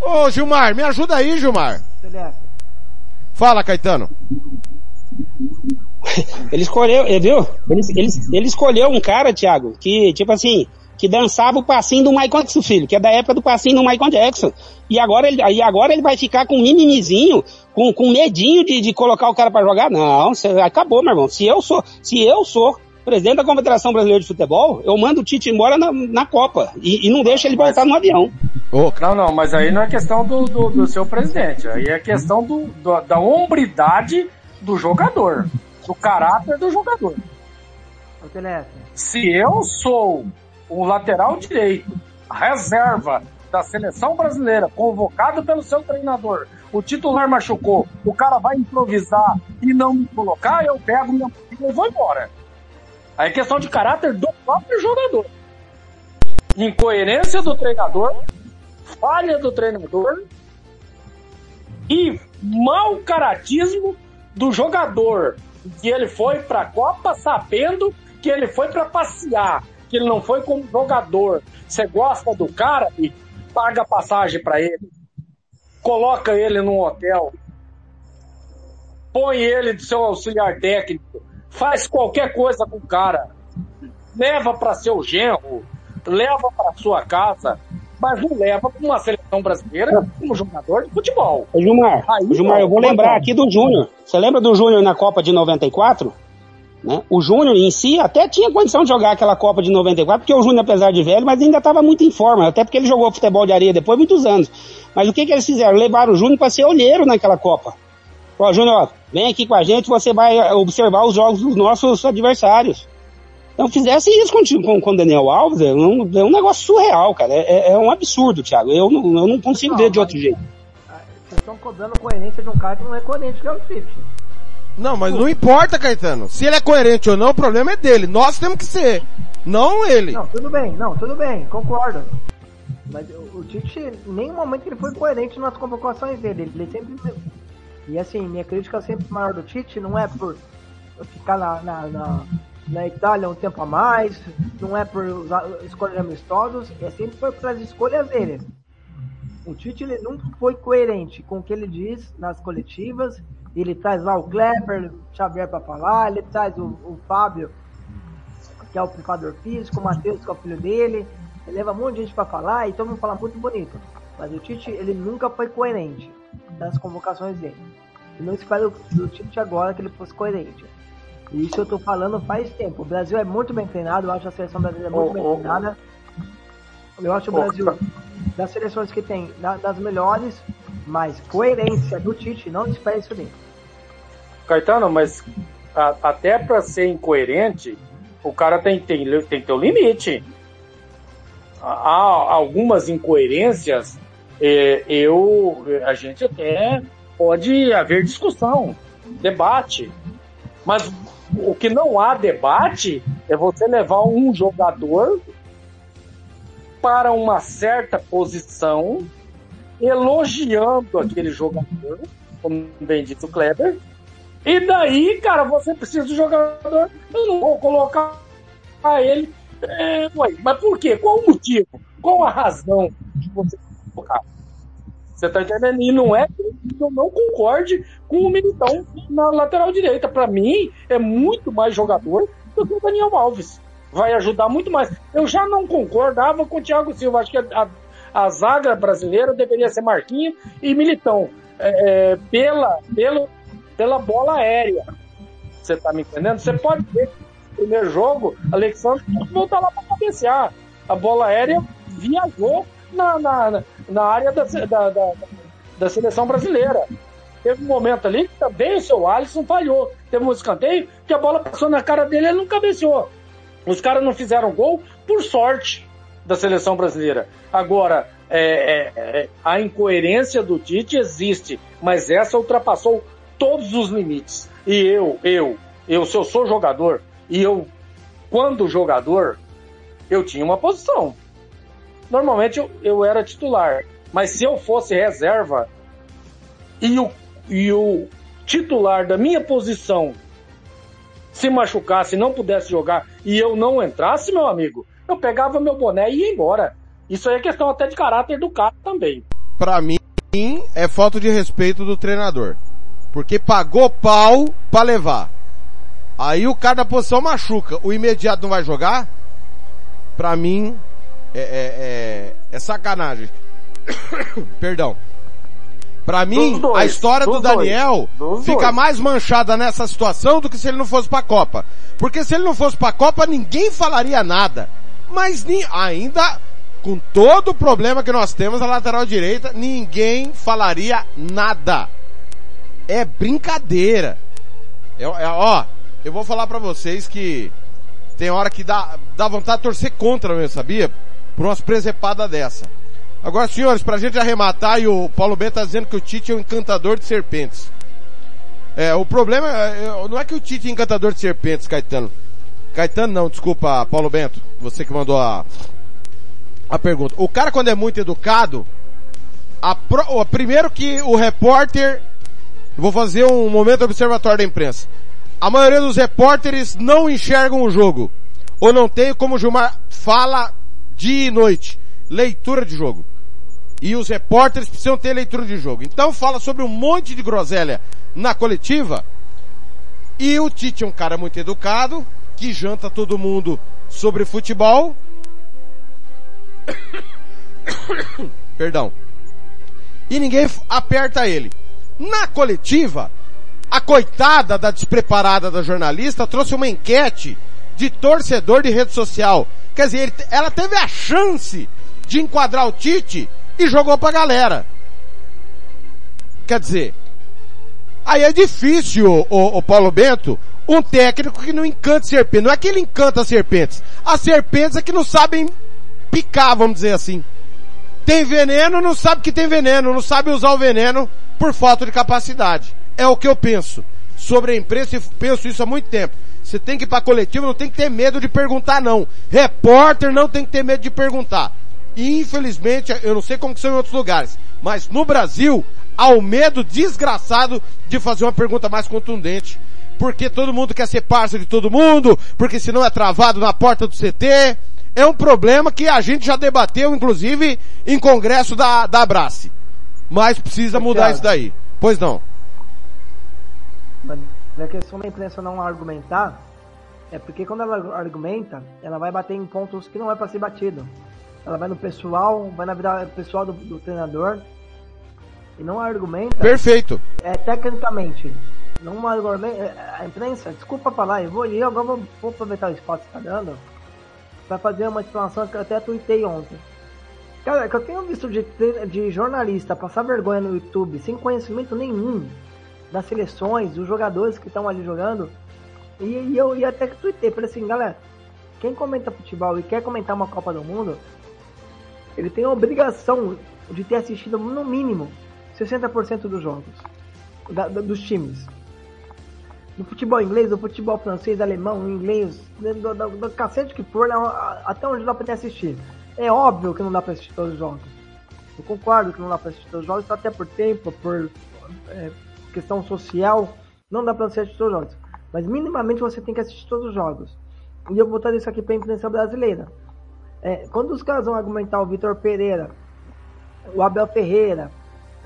Ô Gilmar, me ajuda aí, Gilmar. Fala, Caetano. Ele escolheu, eh, viu? Ele, ele, ele escolheu um cara, Thiago, que, tipo assim, que dançava o passinho do Michael Jackson, filho, que é da época do passinho do Michael Jackson. E agora ele, e agora ele vai ficar com um mimimizinho, com, com medinho de, de colocar o cara pra jogar? Não, cê, acabou, meu irmão. Se eu sou, se eu sou presidente da Confederação Brasileira de Futebol, eu mando o Tite embora na, na Copa. E, e não deixo ele voltar no avião. Não, não, mas aí não é questão do, do, do seu presidente. Aí é questão do, do- da hombridade do jogador. Do caráter do jogador. Se eu sou o lateral direito, reserva da seleção brasileira, convocado pelo seu treinador, o titular machucou, o cara vai improvisar e não me colocar, eu pego minha e vou embora. Aí é questão de caráter do próprio jogador. Incoerência do treinador, falha do treinador e mau caratismo do jogador. Que ele foi pra Copa sabendo que ele foi pra passear, que ele não foi como jogador. Você gosta do cara e paga passagem pra ele, coloca ele num hotel, põe ele de seu auxiliar técnico, faz qualquer coisa com o cara, leva pra seu genro, leva pra sua casa, mas não leva pra uma seleção brasileira como jogador de futebol. Gilmar, Aí, Gilmar, eu vou lembrar aqui do Júnior. Você lembra do Júnior na Copa de 94? Né? O Júnior em si até tinha condição de jogar aquela Copa de 94, porque o Júnior, apesar de velho, mas ainda estava muito em forma, até porque ele jogou futebol de areia depois muitos anos. Mas o que, que eles fizeram? Levaram o Júnior para ser olheiro naquela Copa. Ó, Júnior, ó, vem aqui com a gente, você vai eh, observar os jogos dos nossos adversários. Então fizesse isso com, com, com o Daniel Alves, é um, é um negócio surreal, cara. É, é- é um absurdo, Thiago. Eu não, eu não consigo ver de outro jeito. vocês estão cobrando coerência de um cara que não é coerente, que é o Tite. Não, mas não importa, Caetano. Se ele é coerente ou não, o problema é dele. Nós temos que ser. Não ele. Não, tudo bem, não, tudo bem, concordo. Mas o, o Tite, em nenhum momento ele foi coerente nas convocações dele. Ele sempre. E assim, minha crítica sempre maior do Tite não é por ficar na, na, na, na Itália um tempo a mais, não é por usar, escolher amistosos, é sempre foi pelas escolhas dele. O Tite ele nunca foi coerente com o que ele diz nas coletivas. Ele traz lá o Kleber, o Xavier para falar, ele traz o, o Fábio que é o preparador físico, o Matheus, que é o filho dele. Ele leva um monte de gente pra falar e todo mundo fala muito bonito. Mas o Tite, ele nunca foi coerente nas convocações dele. E não espero do Tite agora que ele fosse coerente. E isso eu tô falando faz tempo. O Brasil é muito bem treinado, eu acho a seleção brasileira muito Ô, bem ô, treinada. Eu acho o Brasil, das seleções que tem, da- das melhores, mas coerência do Tite, não espere isso dele. Caetano, mas a- até para ser incoerente, o cara tem, tem, tem que ter um limite. Há algumas incoerências, eu, a gente até pode haver discussão, debate. Mas o que não há debate é você levar um jogador para uma certa posição, elogiando aquele jogador, como bem dito o Kleber, e daí, cara, você precisa do jogador. Eu não vou colocar ele É, ué, mas por quê? Qual o motivo? Qual a razão de você colocar? Você tá entendendo? E não é que eu não concorde com o Militão na lateral direita. Para mim, é muito mais jogador do que o Daniel Alves. Vai ajudar muito mais. Eu já não concordava com o Thiago Silva. Acho que a, a, zaga brasileira deveria ser Marquinhos e Militão. É, pela, pela, pela bola aérea. Você tá me entendendo? Você pode ver no primeiro jogo, Alexandre voltar lá para cabecear. A bola aérea viajou na, na, na área da, da, da, da seleção brasileira. Teve um momento ali que também o seu Alisson falhou. Teve um escanteio que a bola passou na cara dele e ele não cabeceou. Os caras não fizeram gol por sorte da seleção brasileira. Agora, é, é, é, a incoerência do Tite existe, mas essa ultrapassou todos os limites. E eu, eu, eu, se eu sou jogador, e eu, quando jogador, eu tinha uma posição normalmente eu, eu era titular. Mas se eu fosse reserva e o, e o titular da minha posição se machucasse, não pudesse jogar e eu não entrasse, meu amigo, eu pegava meu boné e ia embora. Isso aí é questão até de caráter do cara também. Pra mim, é falta de respeito do treinador. Porque pagou pau pra levar. Aí o cara da posição machuca. O imediato não vai jogar? Pra mim, é, é, é, é sacanagem. Perdão. Pra mim, dois, a história do Daniel fica dois. mais manchada nessa situação do que se ele não fosse pra Copa. Porque se ele não fosse pra Copa, ninguém falaria nada. Mas ainda, com todo o problema que nós temos na lateral direita, ninguém falaria nada. É brincadeira. Eu, é, ó, eu vou falar pra vocês que tem hora que dá, dá vontade de torcer contra mesmo, sabia? Por umas presepadas dessa. Agora, senhores, pra gente arrematar, e o Paulo Bento tá dizendo que o Tite é um encantador de serpentes. É, o problema é, é, não é que o Tite é encantador de serpentes, Caetano. Caetano não, desculpa, Paulo Bento, você que mandou a, a pergunta. O cara quando é muito educado, a pro, a, primeiro que o repórter, vou fazer um momento observatório da imprensa. A maioria dos repórteres não enxergam o jogo. Ou não tem, como o Gilmar fala dia e noite. Leitura de jogo. E os repórteres precisam ter leitura de jogo. Então fala sobre um monte de groselha na coletiva. E o Tite é um cara muito educado, que janta todo mundo sobre futebol. Perdão. E ninguém aperta ele. Na coletiva, a coitada da despreparada da jornalista trouxe uma enquete de torcedor de rede social Quer dizer, ele, ela teve a chance de enquadrar o Tite e jogou pra galera. Quer dizer, aí é difícil, o, o Paulo Bento, um técnico que não encanta serpentes. Não é que ele encanta serpentes. As serpentes é que não sabem picar, vamos dizer assim. Tem veneno, não sabe que tem veneno, não sabe usar o veneno por falta de capacidade. É o que eu penso sobre a imprensa e penso isso há muito tempo. Você tem que ir para coletivo, não tem que ter medo de perguntar não. Repórter não tem que ter medo de perguntar. E infelizmente, eu não sei como são em outros lugares, mas no Brasil, há o medo desgraçado de fazer uma pergunta mais contundente. Porque todo mundo quer ser parceiro de todo mundo, porque senão é travado na porta do CT. É um problema que a gente já debateu, inclusive, em congresso da, da Abrace. Mas precisa mudar isso daí. Pois não. A questão da imprensa não argumentar é porque quando ela argumenta, ela vai bater em pontos que não é para ser batido. Ela vai no pessoal, vai na vida pessoal do, do treinador e não argumenta. Perfeito. É tecnicamente. Não argumenta. É, a imprensa, desculpa falar, eu vou ali, agora vou, vou aproveitar o espaço que está dando para fazer uma explanação que eu até tuitei ontem. Cara, que eu tenho visto de, de jornalista passar vergonha no YouTube sem conhecimento nenhum das seleções, dos jogadores que estão ali jogando. E, e eu ia até que tuitei, falei assim, galera, quem comenta futebol e quer comentar uma Copa do Mundo, ele tem a obrigação de ter assistido no mínimo 60% dos jogos, da, da, dos times. No futebol inglês, no futebol francês, alemão, inglês, do, do, do cacete que for, né, até onde dá pra ter assistir. É óbvio que não dá pra assistir todos os jogos. Eu concordo que não dá pra assistir todos os jogos, até por tempo, por é, questão social, não dá para assistir todos os jogos. Mas minimamente você tem que assistir todos os jogos. E eu vou trazer isso aqui para a imprensa brasileira. É, quando os caras vão argumentar o Vitor Pereira, o Abel Ferreira,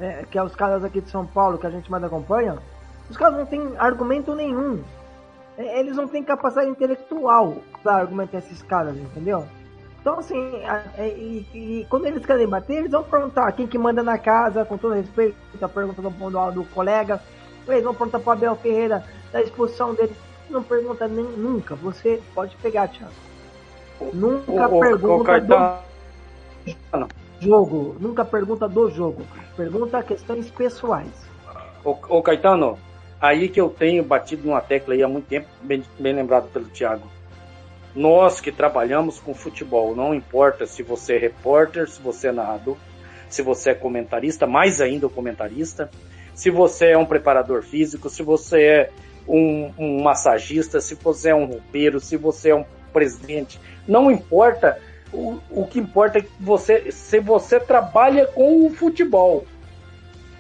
é, que é os caras aqui de São Paulo que a gente mais acompanha, os caras não têm argumento nenhum. É, eles não têm capacidade intelectual para argumentar esses caras, entendeu? Então, assim, é, e, e quando eles querem bater, eles vão perguntar quem que manda na casa, com todo respeito, a pergunta do, do, do colega. Eles vão perguntar para Abel Ferreira da expulsão dele. Não pergunta nem, nunca. Você pode pegar, Thiago. Nunca ô, pergunta Caetano, do jogo. Nunca pergunta do jogo. Pergunta questões pessoais. Ô, ô, Caetano, aí que eu tenho batido numa tecla aí há muito tempo, bem, bem lembrado pelo Thiago. Nós que trabalhamos com futebol, não importa se você é repórter, se você é narrador, se você é comentarista, mais ainda o comentarista, se você é um preparador físico, se você é um, um massagista, se você é um roupeiro, se você é um presidente, não importa. O, o que importa é que você, se você trabalha com o futebol,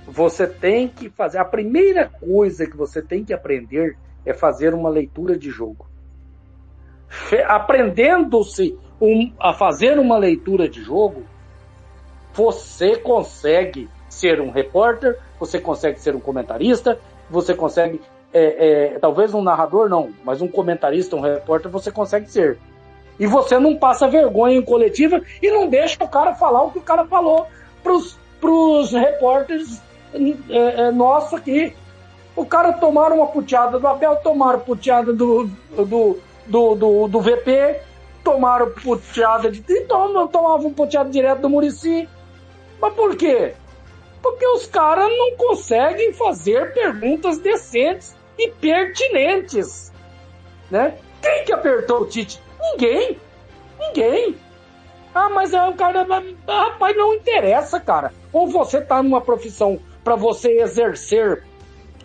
você tem que fazer. A primeira coisa que você tem que aprender é fazer uma leitura de jogo. Aprendendo-se um- a fazer uma leitura de jogo, você consegue ser um repórter, você consegue ser um comentarista, você consegue, é, é, talvez um narrador não, mas um comentarista, um repórter, você consegue ser. E você não passa vergonha em coletiva e não deixa o cara falar o que o cara falou pros, pros repórteres é, é, nossos aqui. O cara tomaram uma puteada do Abel, tomaram puteada do, do, do, do, do VP, tomaram puteada de. e tomam, tomavam puteada direto do Murici. Mas por quê? Porque os caras não conseguem fazer perguntas decentes e pertinentes. Né? Quem que apertou o Tite? Ninguém. Ninguém. Ah, mas é o cara. Rapaz, não interessa, cara. Ou você tá numa profissão para você exercer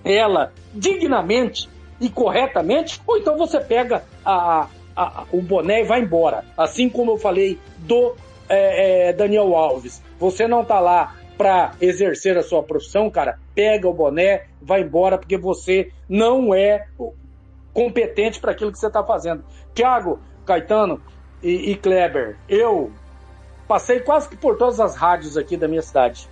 ela dignamente e corretamente, ou então você pega a, a- a- o boné e vai embora. Assim como eu falei do é, é, Daniel Alves. Você não tá lá para exercer a sua profissão, cara. Pega o boné, vai embora, porque você não é competente para aquilo que você está fazendo. Tiago, Caetano e, e Kleber, eu passei quase que por todas as rádios aqui da minha cidade.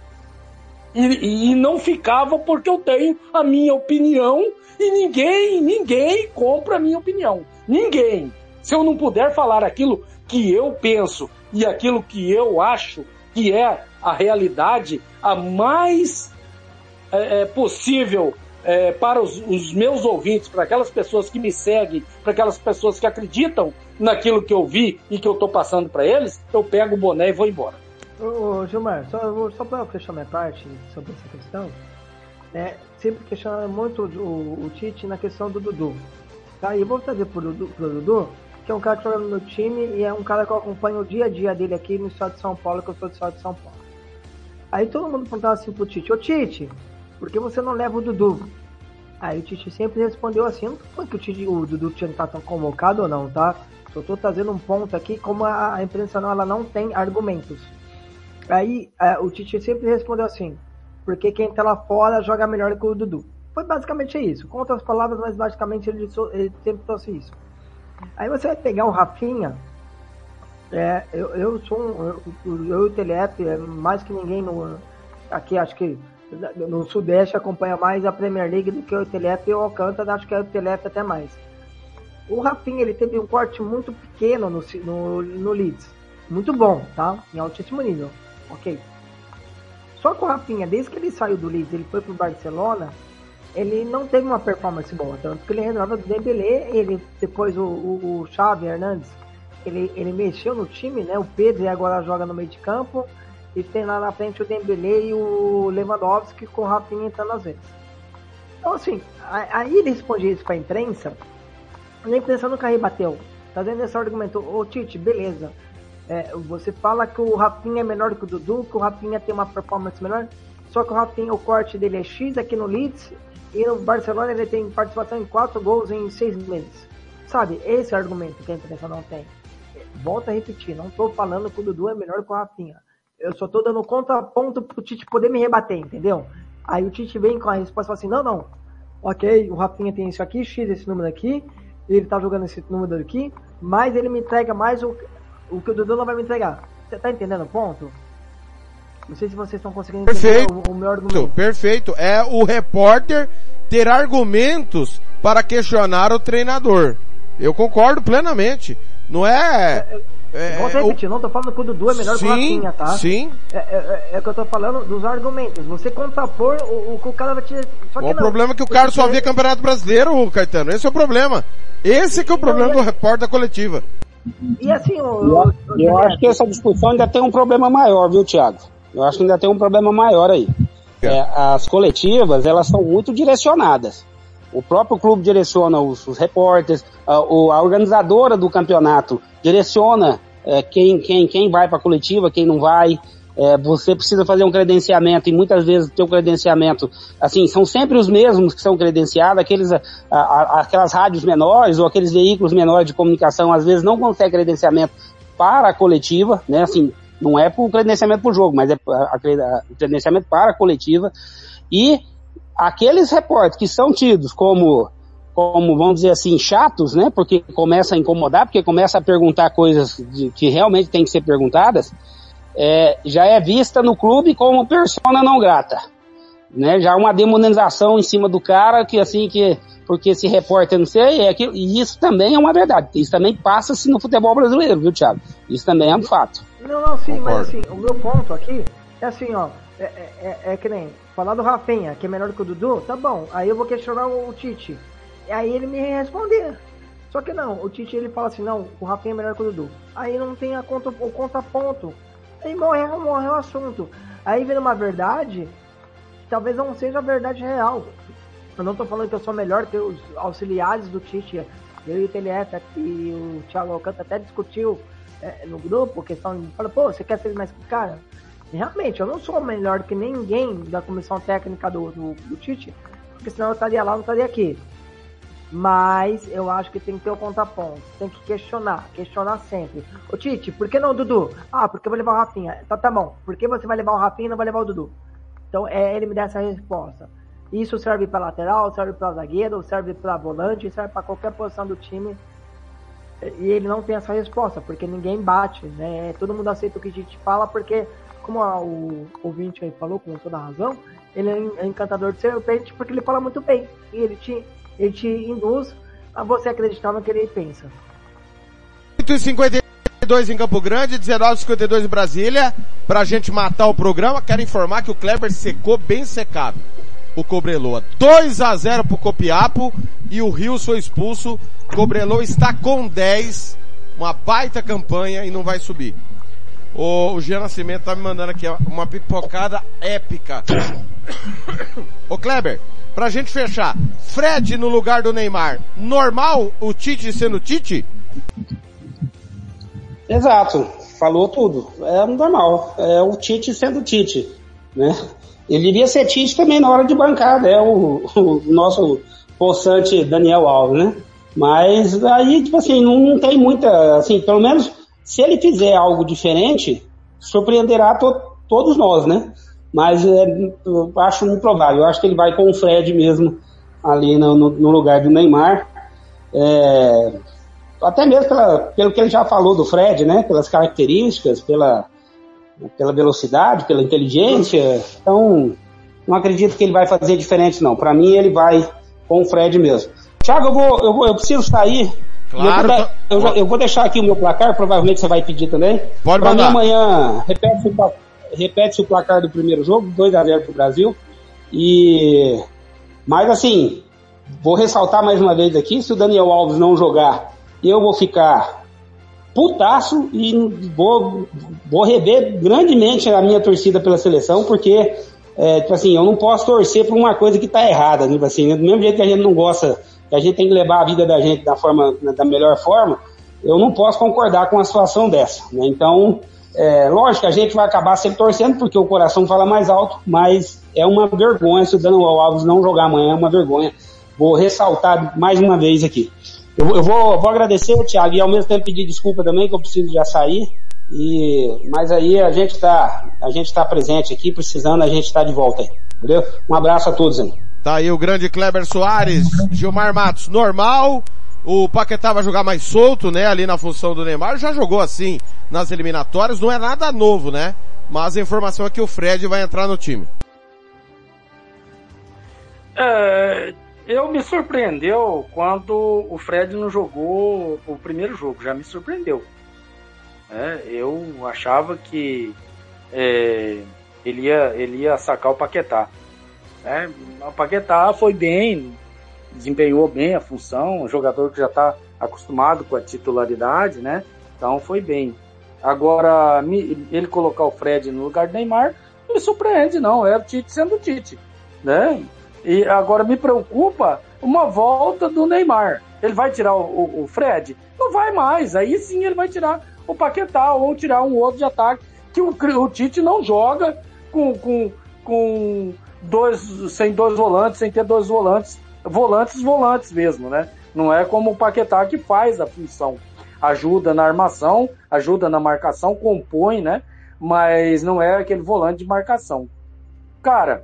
E, e não ficava porque eu tenho a minha opinião e ninguém, ninguém compra a minha opinião. Ninguém. Se eu não puder falar aquilo que eu penso e aquilo que eu acho que é a realidade a mais é, é, possível é, para os, os meus ouvintes, para aquelas pessoas que me seguem, para aquelas pessoas que acreditam naquilo que eu vi e que eu estou passando para eles, eu pego o boné e vou embora. Ô, Gilmar, só, só para fechar minha parte sobre essa questão, né, sempre questionando muito o, o Tite na questão do Dudu. Tá? E vou trazer pro Dudu, pro Dudu, que é um cara que joga no meu time e é um cara que eu acompanho o dia a dia dele aqui no estado de São Paulo, que eu sou do estado de São Paulo. Aí todo mundo perguntava assim pro Tite, ô Tite, por que você não leva o Dudu? Aí o Tite sempre respondeu assim, não foi que o, Tite, o Dudu tinha que estar tão convocado ou não, tá? Só tô trazendo um ponto aqui, como a, a imprensa não, ela não tem argumentos. Aí é, o Tite sempre respondeu assim, porque quem tá lá fora joga melhor que o Dudu. Foi basicamente isso. Com outras palavras, mas basicamente ele, ele sempre trouxe isso. Aí você vai pegar o Rafinha, é, eu, eu sou um, eu, eu e o Telep, é, mais que ninguém no, aqui, acho que no Sudeste acompanha mais a Premier League do que o Telep e o Alcântara, acho que é o Telep até mais. O Rafinha, ele teve um corte muito pequeno no, no, no Leeds. Muito bom, tá? Em altíssimo nível. Ok. Só que o Rafinha, desde que ele saiu do Leeds, ele foi pro Barcelona, ele não teve uma performance boa. Tanto que ele renovava do Dembélé, ele, depois o, o, o Xavi Hernandes, ele, ele mexeu no time, né? O Pedro agora joga no meio de campo. E tem lá na frente o Dembélé e o Lewandowski com o Rafinha entrando às vezes. Então assim, a- aí ele respondia isso pra imprensa, e a imprensa nunca rebateu. Tá vendo esse argumento? Ô Tite, beleza. É, você fala que o Rafinha é melhor que o Dudu, que o Rafinha tem uma performance melhor, só que o Rafinha, o corte dele é X aqui no Leeds, e no Barcelona ele tem participação em 4 gols em 6 meses. Sabe, esse é o argumento que a imprensa não tem. Volto a repetir, não tô falando que o Dudu é melhor que o Rafinha. Eu só tô dando contraponto pro Tite poder me rebater, entendeu? Aí o Tite vem com a resposta e fala assim, não, não, ok, o Rafinha tem isso aqui, X esse número aqui, ele tá jogando esse número aqui, mais ele me entrega mais o, o que o Dudu não vai me entregar. Você tá entendendo o ponto? Não sei se vocês estão conseguindo Perfeito. entender o, o meu argumento. Perfeito. É o repórter ter argumentos para questionar o treinador. Eu concordo plenamente. Não é... é Volto a o- repetir, não tô falando que o Dudu é melhor que o sim, Rafinha, tá? sim. É, é, é que eu tô falando dos argumentos. Você contrapor o, o que o cara vai te. Só O problema é que o cara só vê Campeonato Brasileiro, Caetano. Esse é o problema. Esse que é o problema do repórter da coletiva. E assim, o. Eu, eu acho que essa discussão ainda tem um problema maior, viu, Thiago? Eu acho que ainda tem um problema maior aí. É, as coletivas, elas são muito direcionadas. O próprio clube direciona os, os repórteres, a, o- a organizadora do campeonato direciona é, quem, quem, quem vai para a coletiva, quem não vai. É, você precisa fazer um credenciamento e muitas vezes o teu credenciamento, assim, são sempre os mesmos que são credenciados, aqueles, a- a- aquelas rádios menores ou aqueles veículos menores de comunicação às vezes não conseguem credenciamento para a coletiva, né, assim, não é para o credenciamento para o jogo, mas é o credenciamento para a coletiva e aqueles repórteres que são tidos como como, vamos dizer assim, chatos, né? Porque começa a incomodar, porque começa a perguntar coisas de- que realmente tem que ser perguntadas, é, já é vista no clube como persona não grata. Né? Já uma demonização em cima do cara que assim que porque esse repórter não sei, é aquilo, e isso também é uma verdade. Isso também passa-se no futebol brasileiro, viu, Thiago? Isso também é um fato. Não, não, sim, Concordo. mas assim, o meu ponto aqui é assim, ó. É, é, é- é que nem falar do Rafinha, que é melhor que o Dudu, tá bom. Aí eu vou questionar o, o Tite. E aí ele me responder. Só que não, o Tite ele fala assim, não, o Rafinha é melhor que o Dudu. Aí não tem a conta, o contraponto. Aí morreu, morreu o assunto. Aí vira uma verdade que talvez não seja a verdade real. Eu não tô falando que eu sou melhor que os auxiliares do Tite. Eu e o TLF e o Thiago Alcântara até discutiu é, no grupo, questão de fala, pô, você quer ser mais cara? E realmente, eu não sou melhor que ninguém da comissão técnica do, do, do Tite, porque senão eu estaria lá, não estaria aqui. Mas eu acho que tem que ter o contraponto, tem que questionar, questionar sempre. Ô Tite, por que não o Dudu? Ah, porque eu vou levar o Rafinha. Tá, tá bom, por que você vai levar o Rafinha e não vai levar o Dudu? Então é ele me dá essa resposta. Isso serve para lateral, serve para zagueiro, serve para volante, serve para qualquer posição do time. E ele não tem essa resposta, porque ninguém bate, né? Todo mundo aceita o que a gente fala, porque, como a- o ouvinte aí falou com toda razão, ele é é encantador de serpente porque ele fala muito bem. E ele te, ele te induz a você acreditar no que ele pensa. 8h52 em Campo Grande, 19h52 em Brasília. Pra gente matar o programa, quero informar que o Kleber secou bem secado. O Cobreloa. 2 a 0 pro Copiapo e o Rio foi expulso. Cobreloa está com 10. Uma baita campanha e não vai subir. O, o Jean Nascimento tá me mandando aqui uma pipocada épica. Ô Kleber, pra gente fechar, Fred no lugar do Neymar, normal o Tite sendo Tite? Exato, falou tudo. É normal. É o Tite sendo Tite, né? Ele devia ser Tite também na hora de bancar, né? O, o nosso possante Daniel Alves, né? Mas aí, tipo assim, não, não tem muita, assim, pelo menos se ele fizer algo diferente, surpreenderá to- todos nós, né? Mas é, eu acho improvável. Eu acho que ele vai com o Fred mesmo ali no, no- lugar do Neymar. É, até mesmo pela- pelo que ele já falou do Fred, né? Pelas características, pela, pela velocidade, pela inteligência. Então, não acredito que ele vai fazer diferente, não. Para mim, ele vai com o Fred mesmo. Thiago, eu vou, eu vou, eu preciso sair. Claro, eu, vou eu, eu vou deixar aqui o meu placar, provavelmente você vai pedir também. Pode Pra mim, mandar. amanhã, repete-se o, pla- repete-se o placar do primeiro jogo, 2x0 pro Brasil. E, mas assim, vou ressaltar mais uma vez aqui, se o Daniel Alves não jogar, eu vou ficar putaço e vou, vou rever grandemente a minha torcida pela seleção, porque, é, tipo assim, eu não posso torcer por uma coisa que tá errada, tipo assim, do mesmo jeito que a gente não gosta, que a gente tem que levar a vida da gente da forma, da melhor forma, eu não posso concordar com uma situação dessa, né? Então, é, lógico a gente vai acabar sempre torcendo, porque o coração fala mais alto, mas é uma vergonha se o Daniel Alves não jogar amanhã, é uma vergonha. Vou ressaltar mais uma vez aqui. Eu, eu vou, vou agradecer o Thiago e ao mesmo tempo pedir desculpa também, que eu preciso já sair. E, mas aí a gente está a gente tá presente aqui, precisando, a gente está de volta aí. Entendeu? Um abraço a todos aí. Tá aí o grande Kleber Soares, Gilmar Matos, normal. O Paquetá vai jogar mais solto, né, ali na função do Neymar, já jogou assim nas eliminatórias, não é nada novo, né? Mas a informação é que o Fred vai entrar no time. É, eu me surpreendeu quando o Fred não jogou o primeiro jogo, já me surpreendeu. É, eu achava que é, ele, ia, ele ia sacar o Paquetá. É, o Paquetá foi bem, desempenhou bem a função, um jogador que já está acostumado com a titularidade, né? Então foi bem. Agora, ele colocar o Fred no lugar do Neymar, não me surpreende, não. É o Tite sendo o Tite, né? E agora me preocupa uma volta do Neymar. Ele vai tirar o, o, o Fred? Não vai mais. Aí sim ele vai tirar o Paquetá ou tirar um outro de ataque que o, o Tite não joga com, com, com dois, sem dois volantes, sem ter dois volantes, volantes, volantes mesmo, né? Não é como o Paquetá que faz a função. Ajuda na armação, ajuda na marcação, compõe, né? Mas não é aquele volante de marcação. Cara,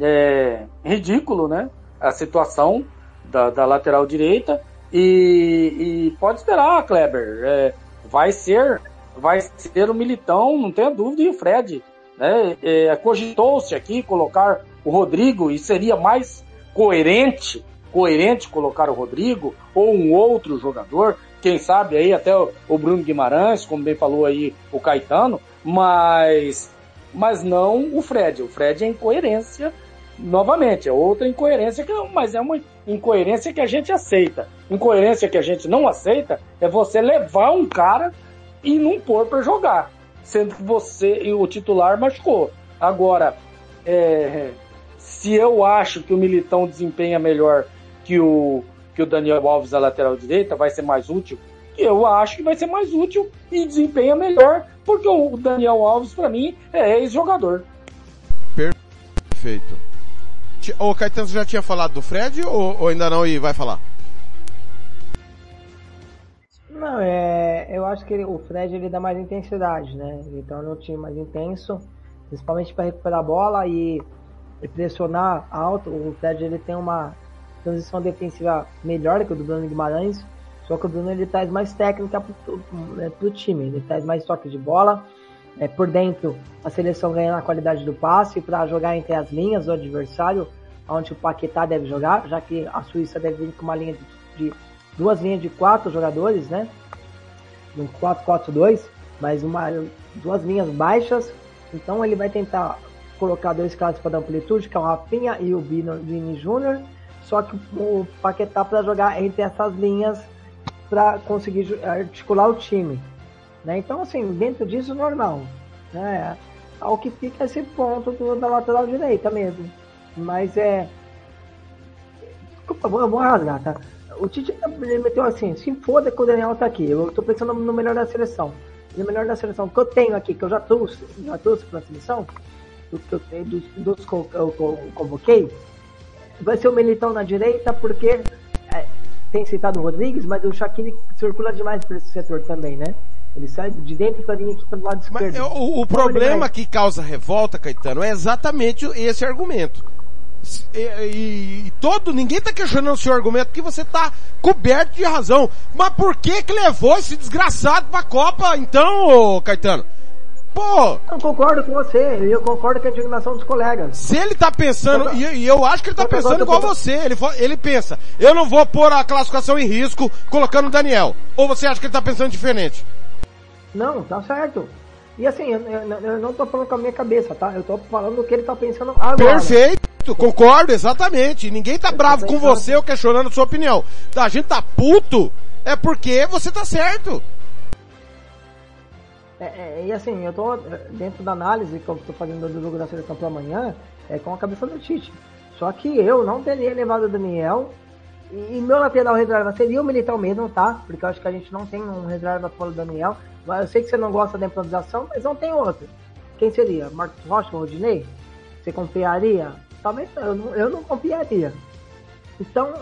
é ridículo, né? A situação da, da lateral direita. E, e, pode esperar, Kleber. É, vai ser vai ser o Militão, não tenha dúvida, e o Fred. Né? É, Cogitou-se aqui colocar o Rodrigo e seria mais coerente, coerente colocar o Rodrigo ou um outro jogador, quem sabe aí até o Bruno Guimarães, como bem falou aí o Caetano, mas mas não o Fred. O Fred é incoerência novamente, é outra incoerência, que, mas é uma incoerência que a gente aceita. Incoerência que a gente não aceita é você levar um cara e não pôr para jogar, sendo que você e o titular machucou. Agora, é, se eu acho que o Militão desempenha melhor que o, que o Daniel Alves na lateral direita, vai ser mais útil. Eu acho que vai ser mais útil e desempenha melhor, porque o Daniel Alves, para mim, é ex-jogador. Perfeito. O Caetano já tinha falado do Fred ou, ou ainda não e vai falar? Não, é, eu acho que ele, o Fred ele dá mais intensidade, né? Ele torna o time mais intenso, principalmente para recuperar a bola e, e, pressionar alto. O Fred ele tem uma transição defensiva melhor que o do Bruno Guimarães, só que o Bruno ele traz mais técnica para o né, time, ele traz mais toque de bola. É, por dentro, a seleção ganha na qualidade do passe para jogar entre as linhas do adversário, onde o Paquetá deve jogar, já que a Suíça deve vir com uma linha de, de duas linhas de quatro jogadores, né? Um 4-4-2, mas uma, duas linhas baixas. Então ele vai tentar colocar dois caras para dar amplitude, que é o Rafinha e o Vini Júnior. Só que o Paquetá para jogar entre essas linhas para conseguir articular o time. Né? Então, assim, dentro disso, normal. Né? Ao que fica esse ponto do, da lateral direita mesmo. Mas é. Desculpa, eu vou rasgar, tá? o Tite meteu assim, se foda que o Daniel tá aqui, eu tô pensando no melhor da seleção. no melhor da seleção que eu tenho aqui, que eu já trouxe, já trouxe pra seleção, do que eu dos, dos que eu, convoquei, vai ser o Militão na direita, porque é, tem citado o Rodrigues, mas o Shaquille circula demais por esse setor também, né? Ele sai de dentro da linha aqui pelo lado esquerdo. Mas, o, o então, problema que causa revolta, Caetano, é exatamente esse argumento. E, e, e, todo, ninguém tá questionando o seu argumento porque você tá coberto de razão. Mas por que que levou esse desgraçado pra Copa então, Caetano? Pô! Eu concordo com você, eu concordo com a indignação dos colegas. Se ele tá pensando, e, e eu acho que ele tá pensando igual você, ele, ele pensa, eu não vou pôr a classificação em risco colocando o Daniel. Ou você acha que ele tá pensando diferente? Não, tá certo. E assim, eu, eu, eu não tô falando com a minha cabeça, tá? Eu tô falando o que ele tá pensando agora. Perfeito, concordo, exatamente. Ninguém tá bravo com você ou questionando sua opinião. A gente tá puto é porque você tá certo. É, é, e assim, eu tô dentro da análise que eu tô fazendo do jogo da seleção para amanhã, é com a cabeça do Tite. Só que eu não teria levado o Daniel e, meu lateral reserva seria o Militão mesmo, tá? Porque eu acho que a gente não tem um reserva fora do Daniel. Eu sei que você não gosta da improvisação, mas não tem outro. Quem seria? Marcos Rocha ou Rodinei? Você confiaria? Talvez eu não, eu não confiaria. Então,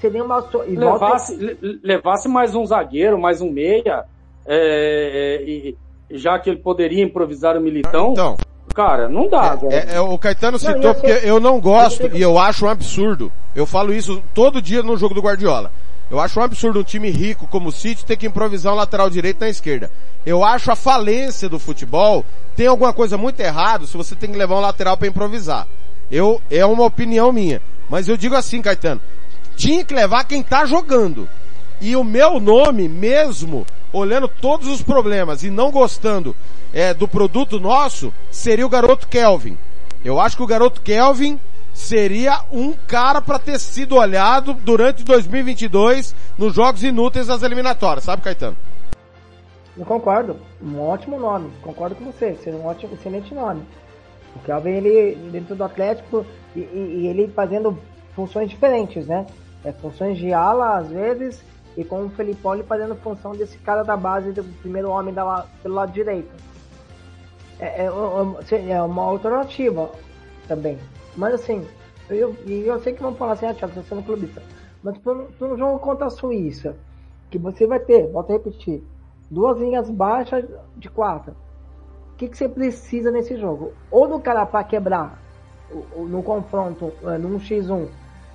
seria uma. E levasse, volta... levasse mais um zagueiro, mais um meia, é, é, e, já que ele poderia improvisar o Militão. Então. Cara, não dá. É, é, é o Caetano citou não, porque eu não gosto e eu acho um absurdo. Eu falo isso todo dia no jogo do Guardiola. Eu acho um absurdo um time rico como o City ter que improvisar um lateral direito na esquerda. Eu acho a falência do futebol, tem alguma coisa muito errada se você tem que levar um lateral para improvisar. Eu, é uma opinião minha. Mas eu digo assim, Caetano, tinha que levar quem tá jogando. E o meu nome mesmo, olhando todos os problemas e não gostando é, do produto nosso, seria o garoto Kelvin. Eu acho que o garoto Kelvin seria um cara para ter sido olhado durante 2022 nos jogos inúteis das eliminatórias, sabe, Caetano? Eu concordo. Um ótimo nome. Concordo com você. Seria um ótimo, excelente nome. O Kelvin, ele, dentro do Atlético, e, e, e ele fazendo funções diferentes, né? É, funções de ala, às vezes, e com o Felipoli fazendo função desse cara da base, do primeiro homem da, pelo lado direito. É, é, é uma alternativa também. Mas assim, eu, eu sei que vão falar assim, ah, Thiago, você é sendo clubista. Mas tu, tu não joga contra a Suíça, que você vai ter, volto a repetir, duas linhas baixas de quatro. O que, que você precisa nesse jogo? Ou do cara para quebrar no confronto, é, num X1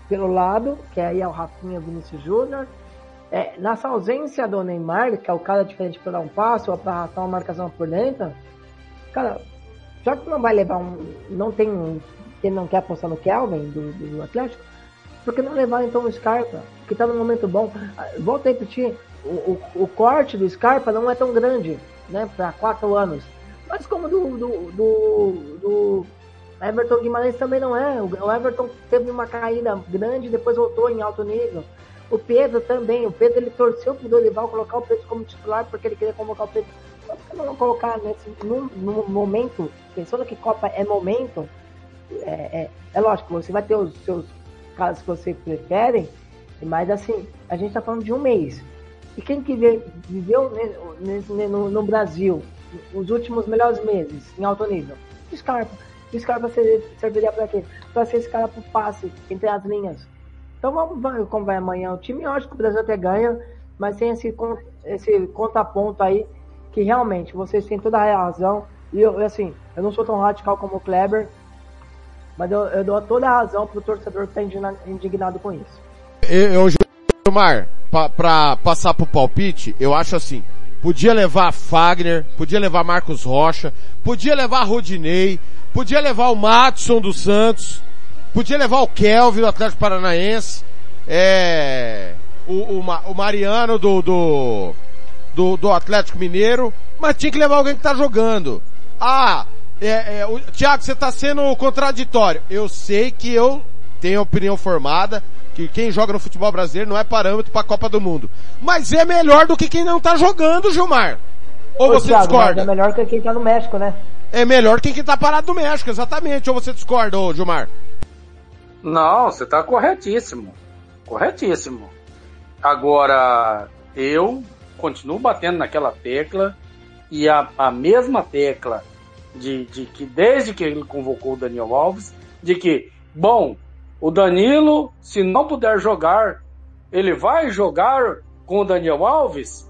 pelo lado, que aí é o Rafinha Vinícius Júnior. É, nessa ausência do Neymar, que é o cara diferente para dar um passo ou para arrastar uma marcação por dentro, cara, já que não vai levar um. Não tem um. Ele não quer apostar no Kelvin do, do Atlético, por que não levar então o Scarpa, que está num momento bom? Volto a repetir, o, o, o, corte do Scarpa não é tão grande, né, para quatro anos. Mas como do, do, do, do Everton Guimarães também não é. O Everton teve uma caída grande, depois voltou em alto nível. O Pedro também. O Pedro ele torceu pro Dorival colocar o Pedro como titular porque ele queria convocar o Pedro. Mas por que não colocar nesse no, no momento, pensando que Copa é momento, é, é, é, lógico, você vai ter os seus casos que você prefere, mas assim, a gente tá falando de um mês. E quem que viveu nesse, no, no Brasil os últimos melhores meses em alto nível? Scarpa esse cara serviria para quê? Para ser esse cara pro passe entre as linhas. Então vamos ver como vai amanhã o time. Eu acho que o Brasil até ganha, mas tem esse, esse contraponto aí que realmente vocês têm toda a razão. E eu, assim, eu não sou tão radical como o Kleber, mas eu, eu dou toda a razão pro torcedor que tá indignado com isso. Eu, Gilmar, para passar pro palpite, eu acho assim, podia levar Fagner, podia levar Marcos Rocha, podia levar Rodinei, Podia levar o Matson do Santos, podia levar o Kelvin do Atlético Paranaense, é, o, o, o Mariano do, do, do, do, Atlético Mineiro, mas tinha que levar alguém que tá jogando. Ah, é, é, o, Thiago, você tá sendo contraditório. Eu sei que eu tenho opinião formada, que quem joga no futebol brasileiro não é parâmetro para a Copa do Mundo. Mas é melhor do que quem não tá jogando, Gilmar. Ou Ô, você Thiago, discorda? É melhor que quem tá no México, né? é melhor que quem tá parado no México, exatamente. Ou você discorda, ô Gilmar? Não, você tá corretíssimo. Corretíssimo. Agora, eu continuo batendo naquela tecla e a, a mesma tecla de, de que desde que ele convocou o Daniel Alves, de que, bom, o Danilo, se não puder jogar, ele vai jogar com o Daniel Alves,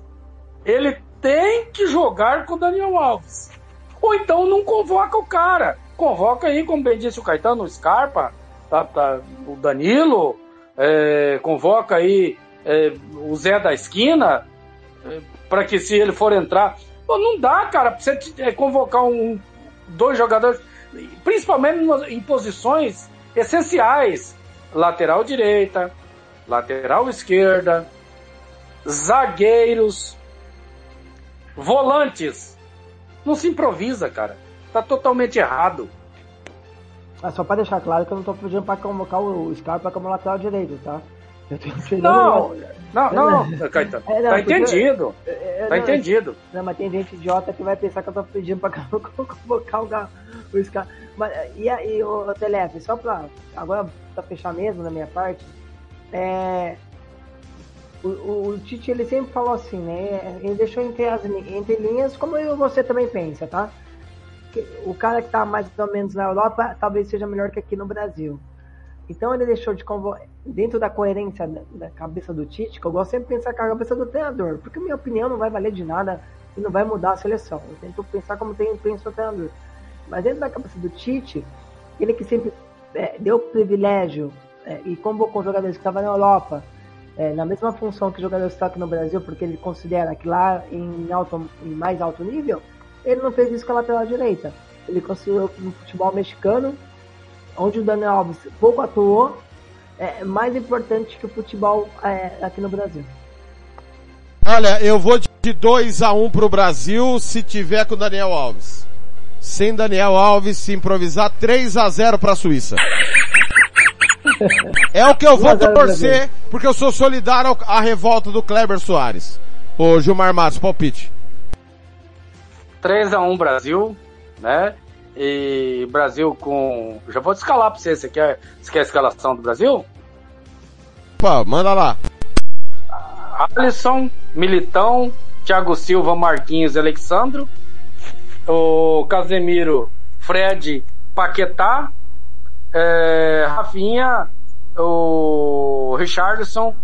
ele tem que jogar com o Daniel Alves. Ou então não convoca o cara. Convoca aí, como bem disse o Caetano, o Scarpa, tá, tá, o Danilo, é, convoca aí é, o Zé da esquina, é, para que se ele for entrar. Pô, não dá, cara, você é, convocar um, dois jogadores, principalmente em posições essenciais. Lateral direita, lateral esquerda, zagueiros, volantes. Não se improvisa, cara. Tá totalmente errado. Ah, só pra deixar claro que eu não tô pedindo pra convocar o Scarpa como lateral direito, tá? Não, não, não, não, Caetano. É, não, tá entendido. É, é, tá não, entendido. Não, mas tem gente idiota que vai pensar que eu tô pedindo pra convocar o, o Scarpa. Mas, e aí, o Telef, só pra. Agora pra fechar mesmo na minha parte. É, o, o, o, Tite ele sempre falou assim, né? Ele deixou entre as entre linhas, como eu, você também pensa, tá? Que o cara que tá mais ou menos na Europa talvez seja melhor que aqui no Brasil. Então ele deixou de convocar, dentro da coerência da, cabeça do Tite, que eu gosto sempre de pensar com a cabeça do treinador, porque minha opinião não vai valer de nada e não vai mudar a seleção. Eu tento pensar como tem, pensa o treinador. Mas dentro da cabeça do Tite, ele que sempre é, deu privilégio é, e convocou jogadores que estavam na Europa é, na mesma função que o jogador está aqui no Brasil, porque ele considera que lá em, alto, em mais alto nível, ele não fez isso com a lateral direita. Ele conseguiu no futebol mexicano, onde o Daniel Alves pouco atuou, é mais importante que o futebol é, aqui no Brasil. Olha, eu vou de 2 a 1 um pro Brasil se tiver com o Daniel Alves. Sem Daniel Alves, se improvisar 3 a 0 para a Suíça. É o que eu vou 1 a 0 torcer, porque eu sou solidário à revolta do Kleber Soares. Ô Gilmar Matos, palpite. 3x1 Brasil, né? E Brasil com. Já vou te escalar pra você. Você quer, você quer a escalação do Brasil? Opa, manda lá. Alisson, Militão, Thiago Silva, Marquinhos, Alexandro, o Casemiro, Fred, Paquetá, é, Rafinha, o Richardson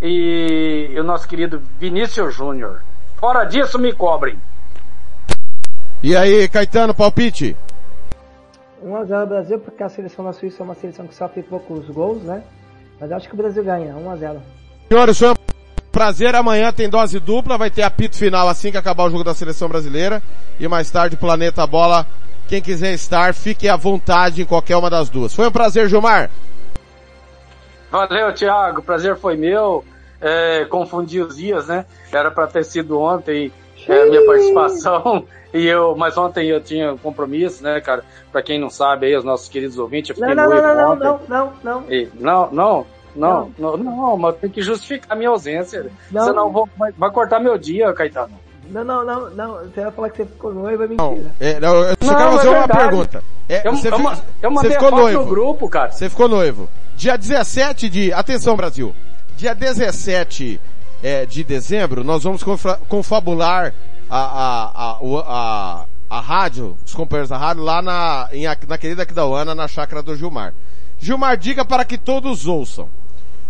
e o nosso querido Vinícius Júnior. Fora disso, me cobrem. E aí, Caetano, palpite? 1x0 Brasil, porque a seleção da Suíça é uma seleção que sofre poucos gols, né? Mas acho que o Brasil ganha, 1x0. Senhores, foi um prazer. Amanhã tem dose dupla, vai ter apito final assim que acabar o jogo da seleção brasileira. E mais tarde, Planeta Bola. Quem quiser estar, fique à vontade em qualquer uma das duas. Foi um prazer, Gilmar. Valeu, Thiago. Prazer foi meu. É, confundi os dias, né? Era para ter sido ontem é, a minha participação. E eu, mas ontem eu tinha um compromisso, né, cara? Pra quem não sabe aí, os nossos queridos ouvintes, eu Não, fiquei não, não, noivo não, ontem. não, não, não, não. E- não, não, não, não, não, mas tem que justificar a minha ausência. Não. Senão vou, vai, vai cortar meu dia, Caetano. Não, não, não, não. Você vai falar que você ficou noivo, é Não, mentira. é, não, eu só Não, quero é fazer uma verdade. pergunta. É, Eu, você, eu, eu você mandei a ficou foto noivo. no grupo, cara. Você ficou noivo. Dia 17 de, atenção Brasil, dia 17 é, de dezembro, nós vamos confabular a, a, a, a, a rádio, os companheiros da rádio, lá na, em, na querida Aquidauana, na chácara do Gilmar. Gilmar, diga para que todos ouçam.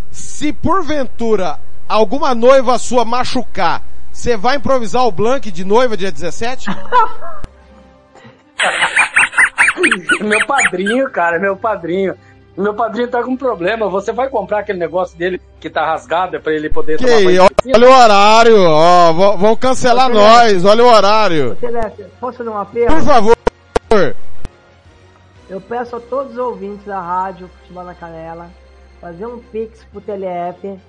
Se porventura alguma noiva sua machucar, você vai improvisar o blank de noiva dia 17? Meu padrinho, cara, meu padrinho. Meu padrinho tá com problema. Você vai comprar aquele negócio dele que tá rasgado é pra ele poder Que, tomar banho olha, o horário, ó, vão- vão cancelar Ô, nós, olha o horário. Celeste, posso fazer um apelo? Por favor. Eu peço a todos os ouvintes da rádio Futebol na Canela fazer um pix pro TLF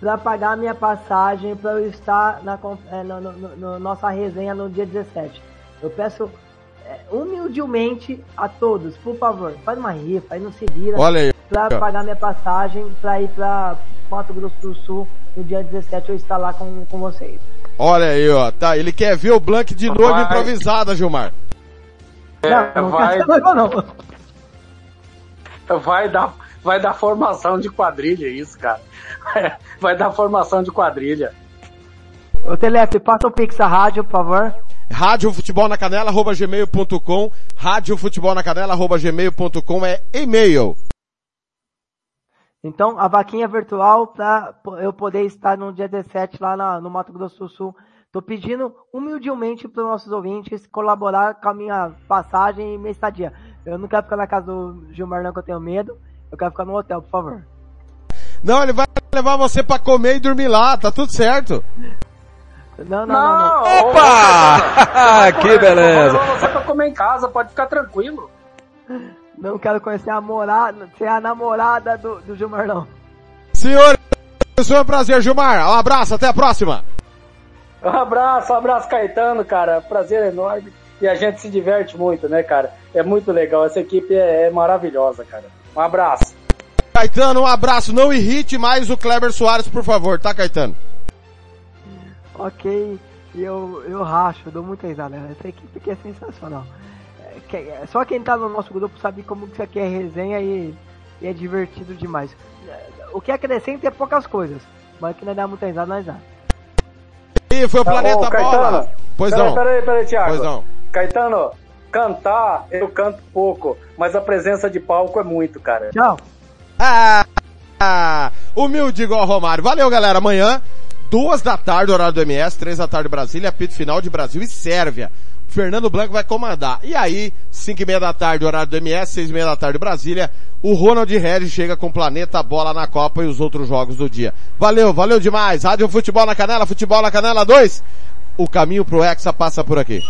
para pagar a minha passagem para eu estar na é, no, no- no- no nossa resenha no dia 17. Eu peço humildemente a todos, por favor, faz uma rifa, aí não se vira Olha aí. para ó. pagar minha passagem para ir para Mato Grosso do Sul no dia 17 eu estar lá com, com vocês. Olha aí, ó. Tá, ele quer ver o Blank de noiva Vai. improvisada, Gilmar. É, não, vai, não, quero não. vai dar, vai dar formação de quadrilha isso, cara. Vai dar formação de quadrilha. Ô TLF, passa o pix à rádio, por favor. Rádio Futebol na Canela, arroba gmail.com. Rádio Futebol na Canela, arroba gmail.com é e-mail. Então, a vaquinha virtual para eu poder estar no dia 17 lá na- no Mato Grosso do Sul. Tô pedindo humildemente para os nossos ouvintes colaborar com a minha passagem e minha estadia. Eu não quero ficar na casa do Gilmar não, que eu tenho medo. Eu quero ficar no hotel, por favor. Não, ele vai levar você pra comer e dormir lá, tá tudo certo. Não, não, não. não. Opa! que beleza. Você pra comer em casa, pode ficar tranquilo. Não quero conhecer a morada, ser a namorada do, do Gilmar, não. Senhor, foi um prazer, Gilmar. Um abraço, até a próxima. Um abraço, um abraço, Caetano, cara. Prazer enorme. E a gente se diverte muito, né, cara? É muito legal. Essa equipe é, é maravilhosa, cara. Um abraço. Caetano, um abraço. Não irrite mais o Kleber Soares, por favor, tá, Caetano? Ok, eu, eu racho, eu dou muita risada. Essa equipe aqui é sensacional. É, é, só quem tá no nosso grupo sabe como que isso aqui é resenha e, e é divertido demais. É, O que acrescenta é poucas coisas, mas que não dá muita risada, nós dá. E foi o Planeta Ô, Caetano, Bola. Pois peraí, não. Peraí, peraí, Thiago. Pois não. Caetano, cantar, eu canto pouco, mas a presença de palco é muito, cara. Tchau! Ah, ah, humilde igual Romário. Valeu, galera. Amanhã, duas da tarde, horário do MS, três da tarde Brasília, apito final de Brasil e Sérvia. Fernando Blanco vai comandar. E aí, cinco e meia da tarde, horário do MS, seis e meia da tarde Brasília, o Ronald Regis chega com Planeta Bola na Copa e os outros jogos do dia. Valeu, valeu demais. Rádio Futebol na Canela, Futebol na Canela 2. O caminho pro Hexa passa por aqui.